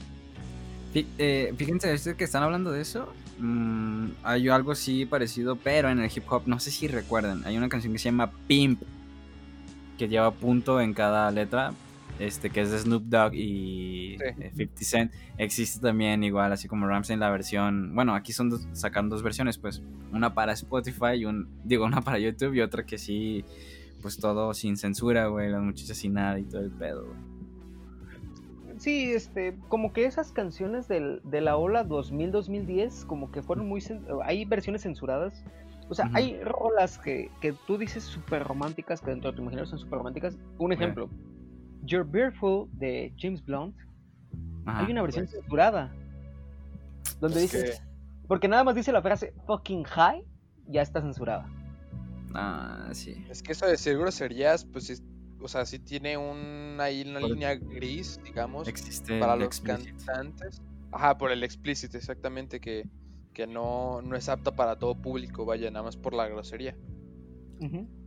Eh, fíjense, este que están hablando de eso, mm, hay algo así parecido, pero en el hip hop, no sé si recuerdan, hay una canción que se llama Pimp, que lleva punto en cada letra, este que es de Snoop Dogg y Sí. eh, 50 Cent. Existe también igual, así como Ramsey la versión, bueno, aquí son dos, sacaron dos versiones, pues, una para Spotify y un, digo, una para YouTube y otra que sí, pues todo sin censura, güey, las muchachas sin nada y todo el pedo, güey. Sí, este, como que esas canciones del, de la ola 2000-2010, como que fueron muy... Hay versiones censuradas. O sea, hay rolas que, que tú dices súper románticas, que dentro de tu imaginario son súper románticas. Un ejemplo, You're Beautiful de James Blunt. Ajá. hay una versión censurada. Donde Es dice... Porque nada más dice la frase fucking high, ya está censurada. Ah, sí. Es que eso de decir groserías, pues, es- o sea, sí tiene un, ahí una Por- línea gris, digamos, Existe para los explicit. cantantes. Ajá, por el explícito, exactamente, que, que no, no es apta para todo público, vaya, nada más por la grosería.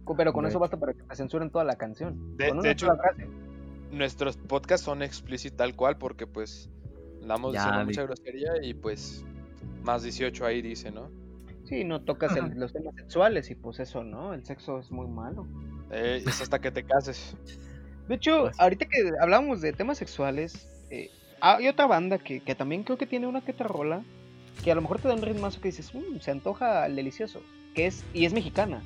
Co- Pero con De eso hecho. basta para que te censuren toda la canción. De- Con una de hecho- frase. Nuestros podcasts son explícitos tal cual, porque pues andamos Ya, mucha grosería y pues más 18 ahí dice, ¿no? Sí, no tocas el- los temas sexuales y pues eso, ¿no? El sexo es muy malo. Eh, es hasta que te cases. De hecho, Pues- ahorita que hablamos de temas sexuales, eh, hay otra banda que, que también creo que tiene una que otra rola que a lo mejor te da un ritmazo que dices, "Mm, se antoja el delicioso, que es, y es mexicana,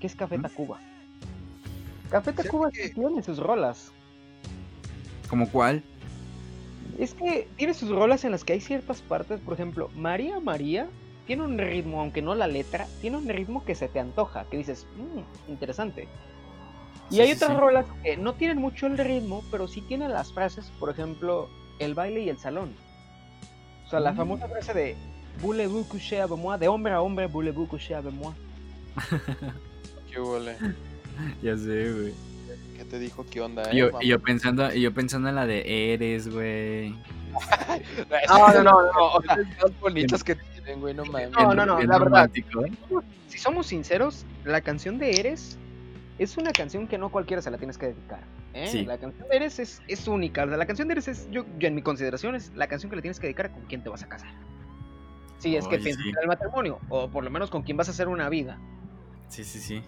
que es Café ¿Mm? Tacuba. Café que- sí tiene sus rolas. ¿Como cuál? Es que tiene sus rolas en las que hay ciertas partes, por ejemplo, María María tiene un ritmo, aunque no la letra, tiene un ritmo que se te antoja, que dices, "Mm, interesante. Y Sí, hay sí, otras sí. rolas que no tienen mucho el ritmo, pero sí tienen las frases, por ejemplo, el baile y el salón. O sea, la Mm. famosa frase de Voulez-vous coucher avec moi? De hombre a hombre, Voulez-vous coucher avec moi? ¿Qué huele? Ya sé, güey. ¿Qué te dijo? ¿Qué onda? Eh, yo, y yo pensando, yo pensando en la de Eres, güey. [LAUGHS] No, no, no, no, [LAUGHS] o sea, Las bonitas que tienen, güey, no mames. No, no, no, la verdad. ¿eh? si somos sinceros, la canción de Eres es una canción que no cualquiera se la tienes que dedicar. ¿eh? Sí. La canción de Eres es, es única. o sea, La canción de Eres es, yo, yo en mi consideración, es la canción que le tienes que dedicar a con quién te vas a casar. Si es que piensas sí. en el matrimonio, o por lo menos con quién vas a hacer una vida. Sí, sí, sí.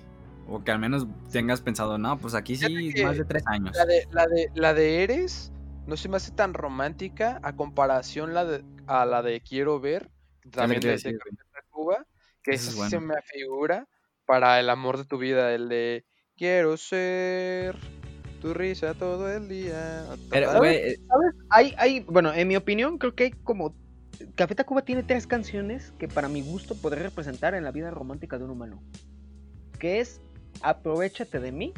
O que al menos tengas pensado, no, pues aquí sí, que más de tres años. La de, la de, la de Eres no se me hace tan romántica a comparación la de, a la de Quiero Ver, también de, Tacuba, que Esa esa es sí se me afigura para el amor de tu vida, el de Quiero ser tu risa todo el día. Pero, Ta- güey, eh, ¿Sabes? Hay, hay, bueno, en mi opinión, creo que hay como. Café Tacuba tiene tres canciones que para mi gusto podría representar en la vida romántica de un humano. Que es Aprovechate de mí.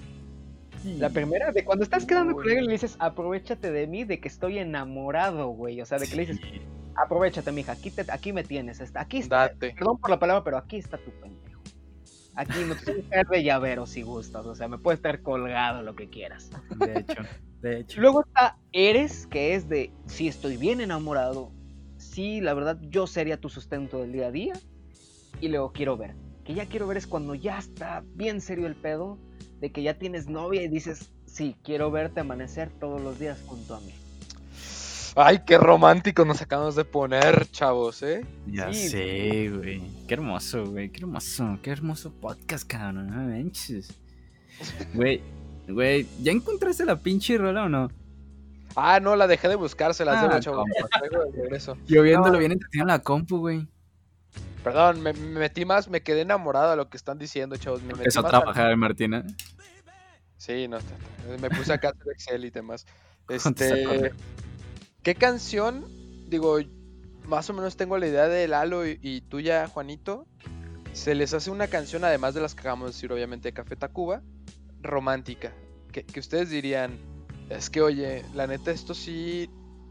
La primera, de cuando estás quedando con alguien y le dices, aprovechate de mí, de que estoy enamorado, güey. O sea, de que le dices, aprovechate, mija, aquí, te- aquí me tienes, está- aquí está. Date. Perdón por la palabra, pero aquí está tu pendejo. Aquí me puedes traer de llavero si gustas, o sea, me puedes estar colgado lo que quieras. De hecho, de hecho. Luego está Eres, que es de, si estoy bien enamorado, sí, la verdad, yo sería tu sustento del día a día. Y luego quiero ver, que ya quiero ver es cuando ya está bien serio el pedo, de que ya tienes novia y dices, sí, quiero verte amanecer todos los días junto a mí. Ay, qué romántico nos acabamos de poner, chavos, ¿eh? Ya Sí, sé, güey. Qué hermoso, güey. Qué hermoso. Qué hermoso podcast, cabrón. No manches. Güey, güey, ¿ya encontraste la pinche rola o no? Ah, no, la dejé de buscar, se las Ah, debo, chavos. regreso. [LAUGHS] Yo viéndolo bien entretenido en la compu, güey. Perdón, me, me metí más, me quedé enamorado de lo que están diciendo, chavos. Me Empezó a trabajar Martina. Sí, no, t- me puse acá a hacer Excel y demás. [LAUGHS] Este. ¿Qué canción? Digo, más o menos tengo la idea de Lalo y, y tuya, Juanito. Se les hace una canción, además de las que acabamos de decir, obviamente, de Café Tacuba, romántica. Que, que ustedes dirían, es que, oye, la neta, esto sí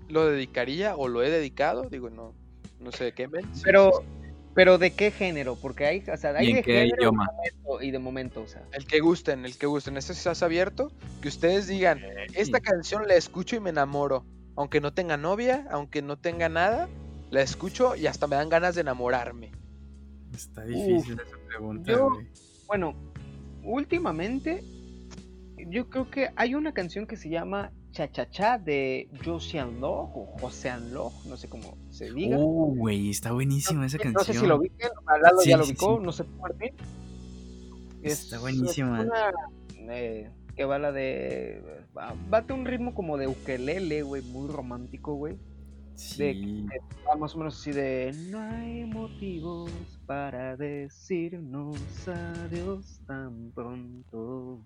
lo dedicaría o lo he dedicado. Digo, no, no sé, ¿qué men? Sí, Pero, sí, sí. pero ¿de qué género? Porque hay, o sea, hay ¿Y en de qué género idioma? momento- y de momento, o sea. El que gusten, el que gusten. Este sí está abierto. Que ustedes digan, esta canción la escucho y me enamoro. Aunque no tenga novia, aunque no tenga nada, la escucho y hasta me dan ganas de enamorarme. Está difícil esa pregunta, yo- güey. Bueno, últimamente yo creo que hay una canción que se llama Cha Cha Cha de Josian Log o Josean Log, no sé cómo se diga. Uh, güey, está buenísima esa no canción. sé si lo vi Lalo Sí, ya lo sí, ubicó, sí. no sé Martín. Está buenísima. Es una, eh, que va la de. Va- Bate un ritmo como de ukelele, güey, muy romántico, güey. Sí. Va más o menos así de No hay motivos para decirnos adiós tan pronto.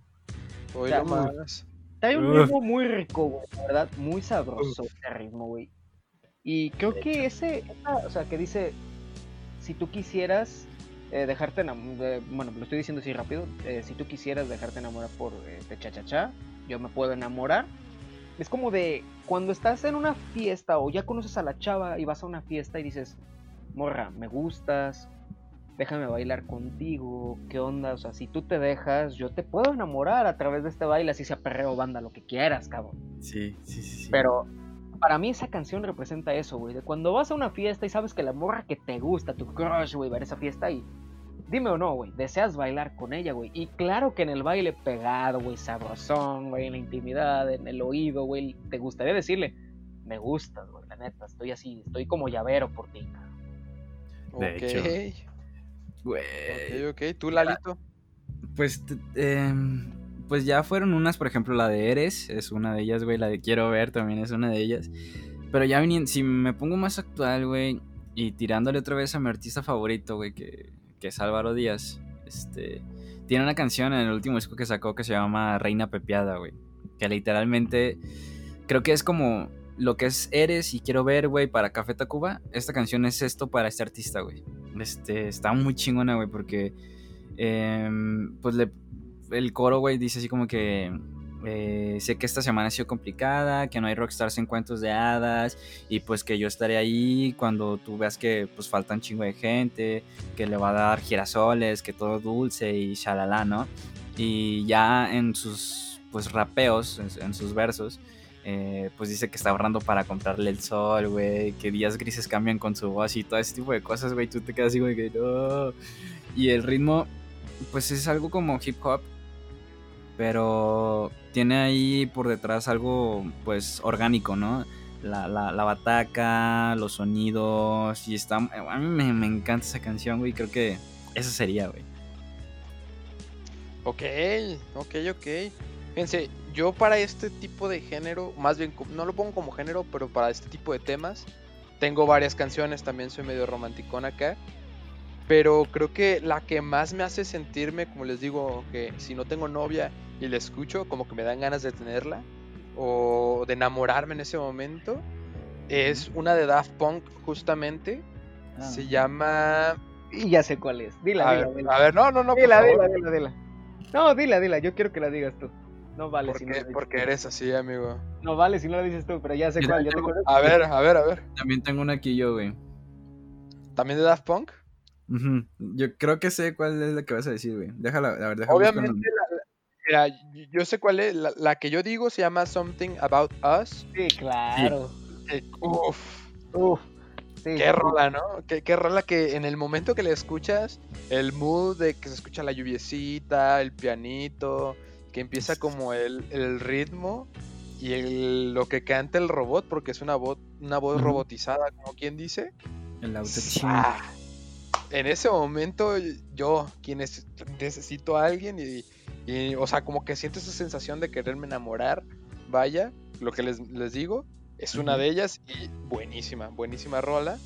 Hoy más. Hay un Uf. ritmo muy rico, güey, la verdad, muy sabroso ese ritmo, güey. Y creo que ese, esa- o sea, que dice, si tú quisieras eh, dejarte enamorar, bueno, lo estoy diciendo así rápido, eh, si tú quisieras dejarte enamorar por este cha cha cha, yo me puedo enamorar. Es como de cuando estás en una fiesta o ya conoces a la chava y vas a una fiesta y dices, morra, me gustas, déjame bailar contigo, ¿qué onda? O sea, si tú te dejas, yo te puedo enamorar a través de este baile, así sea perreo, banda, lo que quieras, cabrón. Sí, sí, sí. sí. Pero para mí esa canción representa eso, güey. De cuando vas a una fiesta y sabes que la morra que te gusta, tu crush, güey, va a esa fiesta y dime o no, güey, deseas bailar con ella, güey. Y claro que en el baile pegado, güey, sabrosón, güey, en la intimidad, en el oído, güey, te gustaría decirle, me gustas, güey, la neta, estoy así, estoy como llavero por ti. De ok. hecho. Güey. Ok, ok. ¿Tú, Lalito? Pues, em, pues ya fueron unas, por ejemplo, la de Eres es una de ellas, güey. La de Quiero Ver también es una de ellas. Pero ya viniendo, si me pongo más actual, güey, y tirándole otra vez a mi artista favorito, güey, que, que es Álvaro Díaz, este, tiene una canción en el último disco que sacó que se llama Reina Pepeada, güey. Que literalmente creo que es como lo que es Eres y Quiero Ver, güey, para Café Tacuba. Esta canción es esto para este artista, güey. Este, está muy chingona, güey, porque em, pues le- el coro, güey, dice así como que eh, sé que esta semana ha sido complicada, que no hay rockstars en cuentos de hadas y pues que yo estaré ahí cuando tú veas que pues falta un chingo de gente, que le va a dar girasoles, que todo dulce y shalala, ¿no? Y ya en sus pues rapeos, en, en sus versos, eh, pues dice que está ahorrando para comprarle el sol, güey, que días grises cambian con su voz y todo ese tipo de cosas, güey, tú te quedas así, güey, que no. Y el ritmo, pues es algo como hip hop, pero tiene ahí por detrás algo, pues, orgánico, ¿no? La, la, la bataca, los sonidos, y está... A mí me, me encanta esa canción, güey, creo que esa sería, güey. Ok, ok, ok. Fíjense, yo para este tipo de género, más bien, no lo pongo como género, pero para este tipo de temas, tengo varias canciones, también soy medio romanticón acá. Pero creo que la que más me hace sentirme, como les digo, que si no tengo novia y la escucho, como que me dan ganas de tenerla o de enamorarme en ese momento, es una de Daft Punk justamente. Ah. Se llama... Y ya sé cuál es. Dila, A dila, ver, dila. a ver, no, no, no, por dila, favor. dila, dila, dila. No, dila, dila. Yo quiero que la digas tú. No vale si no Porque, la dices porque tú. eres así, amigo. No vale si no la dices tú, pero ya sé cuál. Ya te tengo-. A ver, a ver, a ver. También tengo una aquí yo, güey. ¿También de Daft Punk? Yo creo que sé cuál es la que vas a decir, güey. Déjala, a ver, déjala. Obviamente, mira, yo sé cuál es. La, la que yo digo se llama Something About Us. Sí, claro. que, uf, Uf. Sí, qué rola, ¿no? Qué, qué rola que en el momento que la escuchas, el mood de que se escucha la lluviecita, el pianito, que empieza como el, el ritmo y el- lo que canta el robot, porque es una voz, una voz robotizada, como quien dice. El Ah, en ese momento yo, quien es- necesito a alguien y, y, o sea, como que siento esa sensación de quererme enamorar, vaya, lo que les, les digo, es una de ellas y buenísima, buenísima rola,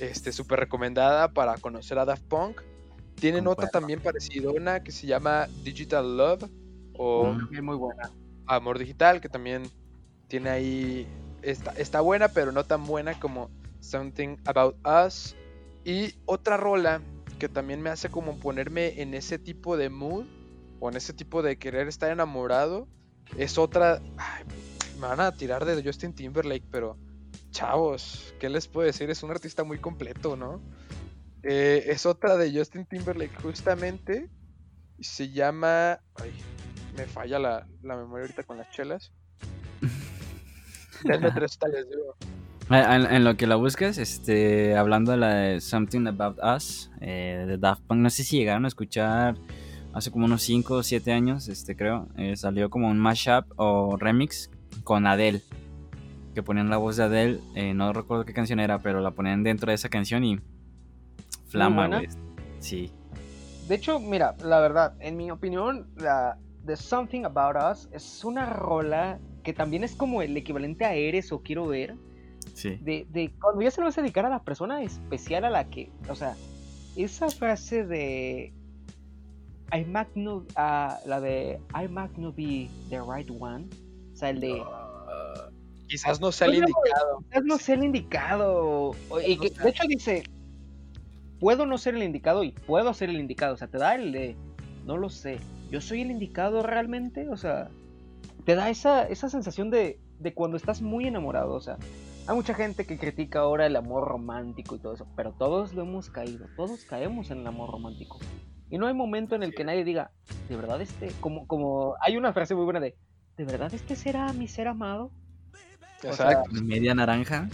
este, súper recomendada para conocer a Daft Punk. Tienen otra también parecida, una que se llama Digital Love o Mm. Es muy buena. Amor Digital, que también tiene ahí. Está, está buena, pero no tan buena como Something About Us. Y otra rola que también me hace como ponerme en ese tipo de mood o en ese tipo de querer estar enamorado. Es otra. ay, me van a tirar de Justin Timberlake, pero chavos, ¿qué les puedo decir? Es un artista muy completo, ¿no? Eh, es otra de Justin Timberlake, justamente. Se llama. Ay, me falla la, la memoria ahorita con las chelas. [LAUGHS] Tres tales, digo. Ah, En, en lo que la buscas, este, hablando de la de Something About Us, eh, de Daft Punk, no sé si llegaron a escuchar hace como unos 5 o 7 años, este, creo, eh, salió como un mashup o remix con Adele, que ponían la voz de Adele, eh, no recuerdo qué canción era, pero la ponían dentro de esa canción y flama, güey. Sí, De hecho, mira, la verdad, en mi opinión, la de Something About Us es una rola que también es como el equivalente a Eres o Quiero Ver. sí. De, de cuando ya se lo vas a dedicar a la persona especial a la que, o sea, esa frase de I might not, ah, la de I might not be the right one, o sea, el de Quizás no sea el indicado. quizás no sea el indicado. Y que, de hecho dice, puedo no ser el indicado y puedo ser el indicado. O sea, te da el de, no lo sé, yo soy el indicado realmente. O sea, te da esa, esa sensación de, de cuando estás muy enamorado. O sea, hay mucha gente que critica ahora el amor romántico y todo eso, pero todos lo hemos caído, todos caemos en el amor romántico. Y no hay momento en el que nadie diga, de verdad este, como, como hay una frase muy buena de, ¿de verdad este será mi ser amado? O sea, Exacto. Media naranja.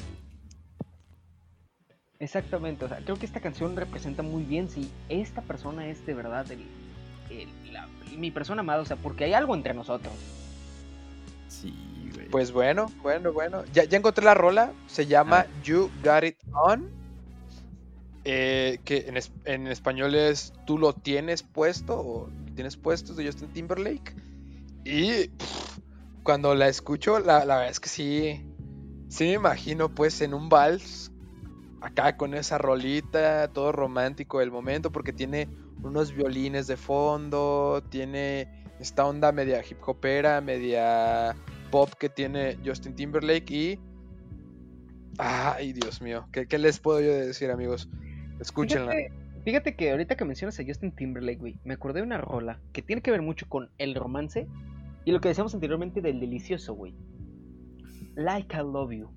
Exactamente, o sea, creo que esta canción representa muy bien si esta persona es de verdad el, el- la- mi persona amada, o sea, porque hay algo entre nosotros. Sí, güey. Pues bueno, bueno, bueno. Ya, ya encontré la rola. Se llama. You Got It On. Eh, que en, es- en español es Tú lo tienes puesto o tienes puestos de Justin Timberlake. Y cuando la escucho, la, la verdad es que sí, sí me imagino pues en un vals, acá con esa rolita, todo romántico del momento, porque tiene unos violines de fondo, tiene esta onda media hip hopera, media pop que tiene Justin Timberlake y... Ay, Dios mío, ¿qué, qué les puedo yo decir, amigos? Escúchenla. Fíjate, fíjate que ahorita que mencionas a Justin Timberlake, güey, me acordé de una rola que tiene que ver mucho con el romance y lo que decíamos anteriormente del delicioso, güey. Like I Love You.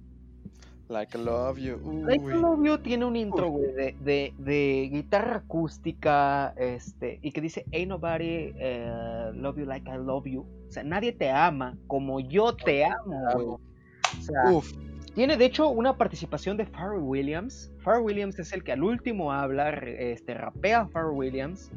Like I love you. Like I. Love You tiene un intro, güey, de, de, de guitarra acústica, este, y que dice, Ain't nobody eh, love you like I love you. O sea, nadie te ama como yo te amo, güey. O sea, Uf, tiene de hecho una participación de Pharrell Williams. Pharrell Williams es el que al último habla, este, rapea a Pharrell Williams.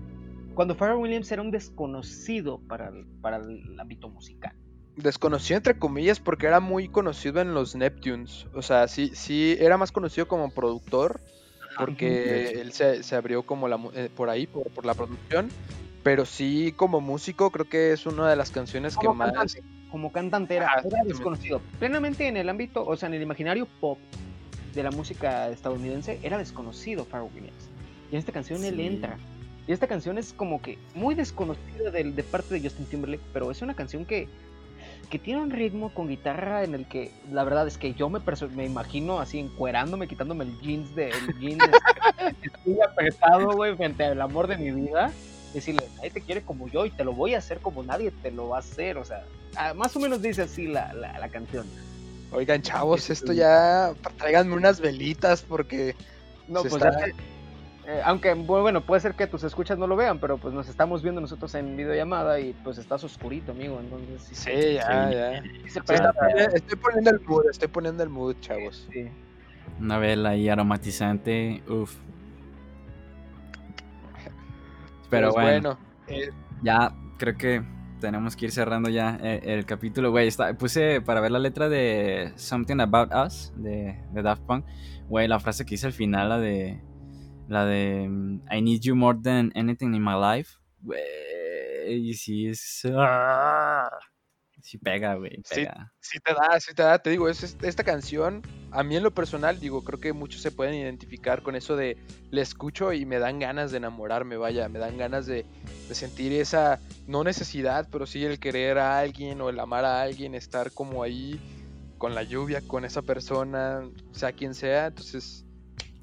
Cuando Pharrell Williams era un desconocido para el, para el ámbito musical. desconocido entre comillas porque era muy conocido en los Neptunes. O sea, sí, sí, era más conocido como productor porque él se, se abrió como la, eh, por ahí, por, por la producción. Pero sí, como músico, creo que es una de las canciones que más... cantante, como cantante era, Ah, era exactamente. desconocido. Plenamente en el ámbito, o sea, en el imaginario pop de la música estadounidense, era desconocido Pharrell Williams. Y en esta canción él entra. Y esta canción es como que muy desconocida de, de parte de Justin Timberlake, pero es una canción que, que tiene un ritmo con guitarra en el que la verdad es que yo me, me imagino así encuerándome, quitándome el jeans de el jeans estoy [LAUGHS] apretado, güey, frente al amor de mi vida. Decirle, nadie te quiere como yo y te lo voy a hacer como nadie te lo va a hacer. O sea, ah, más o menos dice así la, la, la canción. Oigan, chavos, esto ya... Tráiganme unas velitas porque... No, pues está- eh, aunque bu- bueno, puede ser que tus escuchas no lo vean, pero pues nos estamos viendo nosotros en videollamada y pues estás oscurito, amigo. Entonces sí, Sí, ya, Sí. ya. sí poni- estoy poniendo el mood, estoy poniendo el mood, chavos. Sí. Una vela ahí aromatizante, uff. Pero bueno, eh, ya creo que tenemos que ir cerrando ya eh, el, capítulo. Güey, puse para ver la letra de Something About Us de, de Daft Punk. Güey, la frase que hice al final, la de. La de. I need you more than anything in my life. Güey, sí es. ah, Sí pega, güey. Sí. Pega. Sí te da, sí te da, te digo, es, es- esta canción, a mí en lo personal, digo, creo que muchos se pueden identificar con eso de, le escucho y me dan ganas de enamorarme, vaya, me dan ganas de, de sentir esa, no necesidad, pero sí el querer a alguien o el amar a alguien, estar como ahí con la lluvia, con esa persona, sea quien sea, entonces,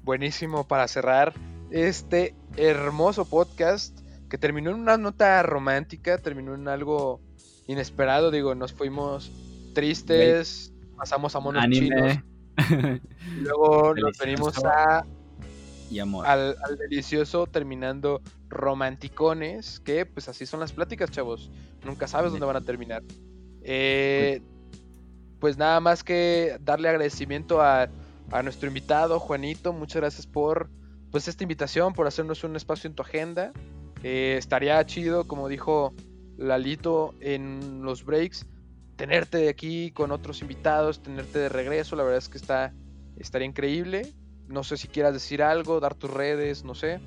buenísimo para cerrar este hermoso podcast que terminó en una nota romántica, terminó en algo inesperado, digo, nos fuimos tristes, pasamos a monos chinos, Anime. [LAUGHS] y luego nos venimos a, y amor. al, al delicioso terminando romanticones, que pues así son las pláticas, chavos, nunca sabes dónde van a terminar. Eh, pues nada más que darle agradecimiento a, a nuestro invitado, Juanito, muchas gracias por pues esta invitación, por hacernos un espacio en tu agenda. Eh, estaría chido, como dijo Lalito en los breaks, tenerte aquí con otros invitados, tenerte de regreso, la verdad es que está estaría increíble. No sé si quieras decir algo, dar tus redes, no sé.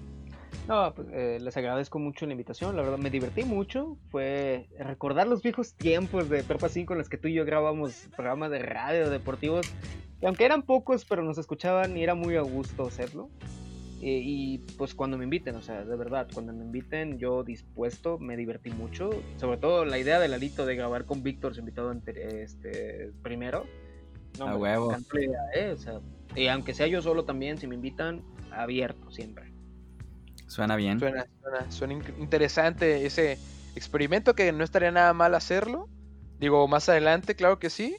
No, pues, eh, les agradezco mucho la invitación, la verdad me divertí mucho, fue recordar los viejos tiempos de Perpa 5 en los que tú y yo grabamos programas de radio deportivos, y aunque eran pocos, pero nos escuchaban y era muy a gusto hacerlo. Eh, y pues cuando me inviten, o sea, de verdad, cuando me inviten, yo dispuesto, me divertí mucho, sobre todo la idea del Alito de grabar con Víctor, su invitado ante- este, primero. No, A me huevo. idea, ¿eh? O sea, y aunque sea yo solo también, si me invitan, abierto siempre. Suena bien. Suena, suena, suena in- interesante ese experimento que no estaría nada mal hacerlo. Digo, más adelante, claro que sí.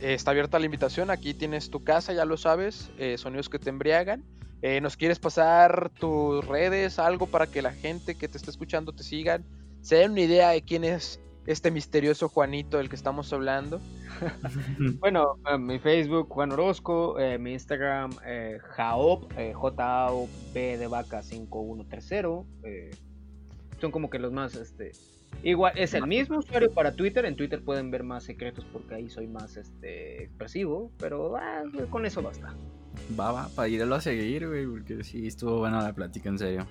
Eh, está abierta la invitación. Aquí tienes tu casa, ya lo sabes. eh, sonidos que te embriagan. Eh, ¿Nos quieres pasar tus redes, algo para que la gente que te está escuchando te sigan? Se den una idea de quién es este misterioso Juanito del que estamos hablando. [LAUGHS] Bueno, eh, mi Facebook, Juan Orozco, eh, mi Instagram, eh, Jaop, eh, J-A-O-B de vaca 5130. eh, son como que los más este, Igual, es el mismo usuario para Twitter. En Twitter pueden ver más secretos porque ahí soy más este expresivo. Pero ah, con eso basta. Va, va, para irlo a seguir, güey, porque sí, estuvo buena la plática, en serio.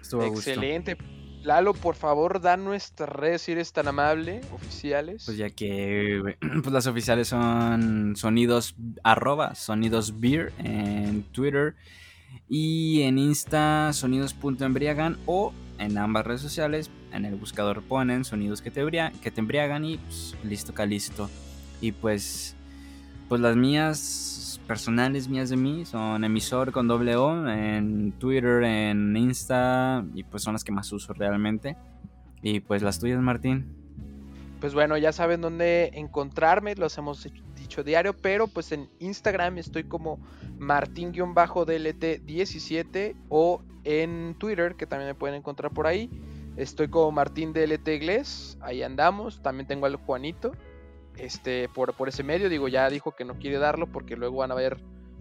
Estuvo gusto. Excelente. Lalo, por favor, da nuestras redes si eres tan amable, oficiales. Pues ya que güey, [CLEARS THROAT] pues las oficiales son sonidos arroba sonidos beer en Twitter y en Insta sonidos.embriagan o en ambas redes sociales en el buscador ponen sonidos que te, ebria- que te embriagan y pues, listo calisto. Y pues pues las mías personales mías de mí son emisor con doble O en Twitter, en Insta y pues son las que más uso realmente. Y pues las tuyas, Martín. Pues bueno, ya saben dónde encontrarme, los hemos dicho diario, pero pues en Instagram estoy como Martín-DLT17 o en Twitter, que también me pueden encontrar por ahí. Estoy como Martín DLT Inglés, ahí andamos. También tengo al Juanito, este, por, por ese medio. Digo, ya dijo que no quiere darlo porque luego van a ver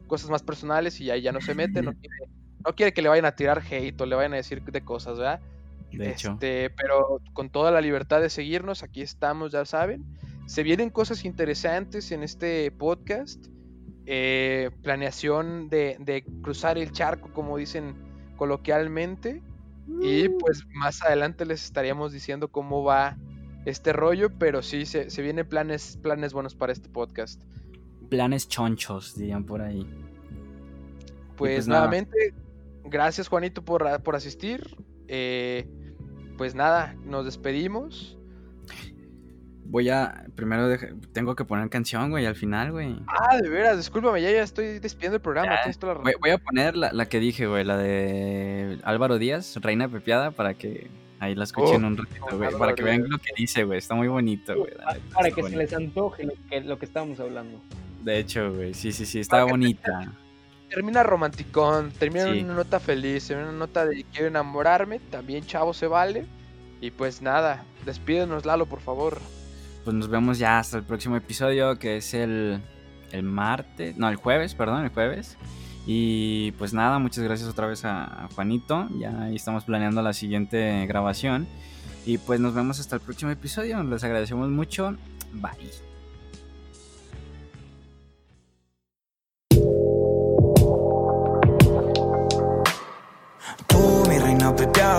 cosas más personales y ahí ya no se mete. No quiere, no quiere que le vayan a tirar hate o le vayan a decir de cosas, ¿verdad? De hecho. Este, pero con toda la libertad de seguirnos, aquí estamos, ya saben. Se vienen cosas interesantes en este podcast. eh, planeación de, de cruzar el charco, como dicen coloquialmente. Y pues más adelante les estaríamos diciendo cómo va este rollo, pero sí, se, se vienen planes, planes buenos para este podcast. Planes chonchos, dirían por ahí. Pues, pues nada. nuevamente, gracias Juanito por, por asistir. Eh, pues nada, nos despedimos. Voy a. Primero tengo que poner canción, güey, al final, güey. Ah, de veras, discúlpame, ya, ya estoy despidiendo el programa. La voy a poner la, la que dije, güey, la de Álvaro Díaz, Reina Pepiada, para que ahí la escuchen Oh, un ratito, güey. Para que vean lo que dice, güey. Está muy bonito, güey. Para que se les antoje lo que, lo que estábamos hablando. De hecho, güey, sí, sí, sí, está Para que te- bonita. Termina romanticón, termina Sí. en una nota feliz, en una nota de quiero enamorarme, también chavo se vale. Y pues nada, despídenos Lalo, por favor. Pues nos vemos ya hasta el próximo episodio, que es el, el martes, no, el jueves, perdón, el jueves. Y pues nada, muchas gracias otra vez a, Juanito. Ya estamos planeando la siguiente grabación. Y pues nos vemos hasta el próximo episodio. Les agradecemos mucho. Bye.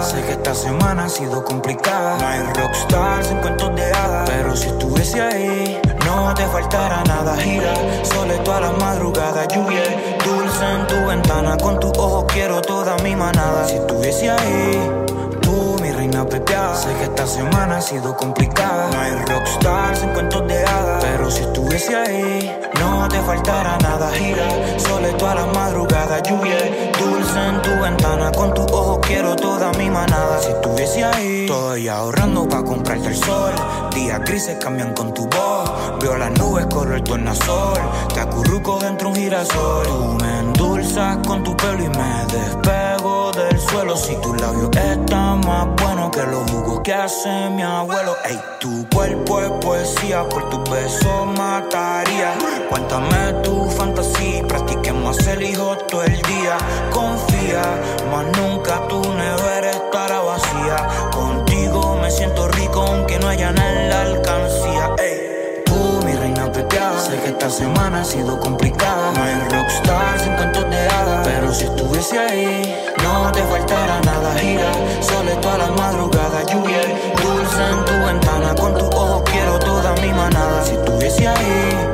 Sé que esta semana ha sido complicada No hay rockstar sin cuentos de hadas Pero si estuviese ahí No te faltará nada Gira, sole toda la madrugada Lluvia dulce en tu ventana. Con tus ojos quiero toda mi manada. Si estuviese ahí Sé que esta semana ha sido complicada. No hay rockstar sin cuentos de hadas. Pero si estuviese ahí No te faltará nada. Gira, sole toda la madrugada Lluvia dulce en tu ventana Con tus ojos quiero toda mi manada. Si estuviese ahí Estoy ahorrando pa' comprarte el sol. Días grises cambian con tu voz. Veo las nubes correr tornasol. Te acurruco dentro un girasol. Tú me endulzas con tu pelo y me del suelo. Si tus labios están más buenos que los jugos que hace mi abuelo. Ey, tu cuerpo es poesía Por tus besos mataría. Cuéntame tu fantasía Practiquemos el hijo todo el día. Confía, más nunca tu nevera estará vacía. Contigo me siento rico aunque no haya nada en la alcancía Sé que esta semana ha sido complicada. No hay rockstar sin cuentos de hadas Pero si estuviese ahí No te faltará nada. Gira, sole toda la madrugada Lluvia dulce en tu ventana. Con tus ojos quiero toda mi manada. Si estuviese ahí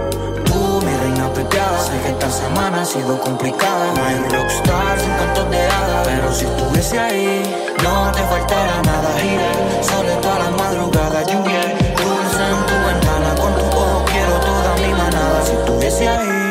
Sé que esta semana ha sido complicada. No hay rockstar sin cuentos de hadas Pero si estuviese ahí No te faltará nada. Gira, sole toda la madrugada Lluvia manada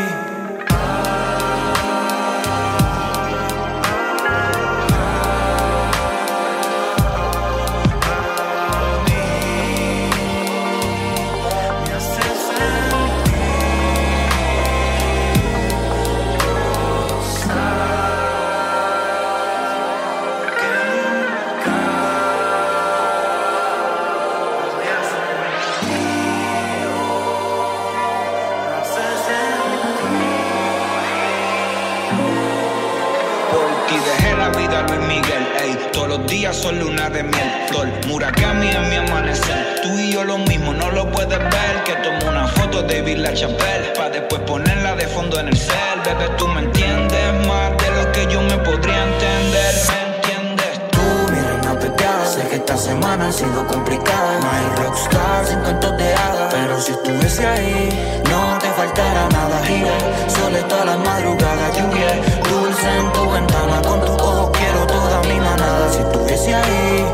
de Villa Chapelle. Pa' después ponerla de fondo en el cel. Bebé, tú me entiendes más de lo que yo me podría entender. ¿Me entiendes? Tú, mi reina pepeada. Sé que esta semana ha sido complicada. No hay rockstar sin cuentos de hadas. Pero si estuviese ahí, no te faltará nada. Gira, sole toda la madrugada. Lluvia, dulce en tu ventana. Con tu ojo quiero toda mi manada. Si estuviese ahí,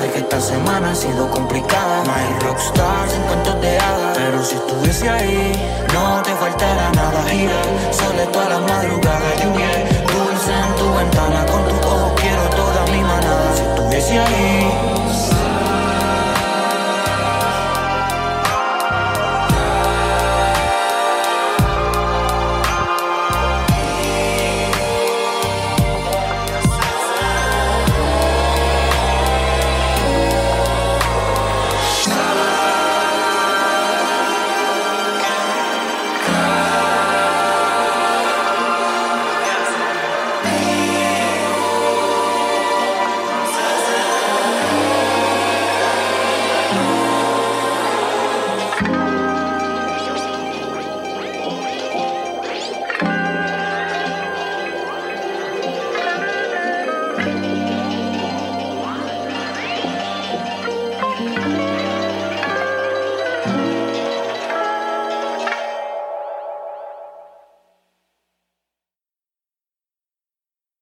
Sé que esta semana ha sido complicada. No hay rockstars en cuentos de hadas. Pero si estuviese ahí, no te faltará nada. Gira, sale toda la madrugada. Lluvia, dulce en tu ventana. Con tus ojos quiero toda mi manada. Si estuviese ahí.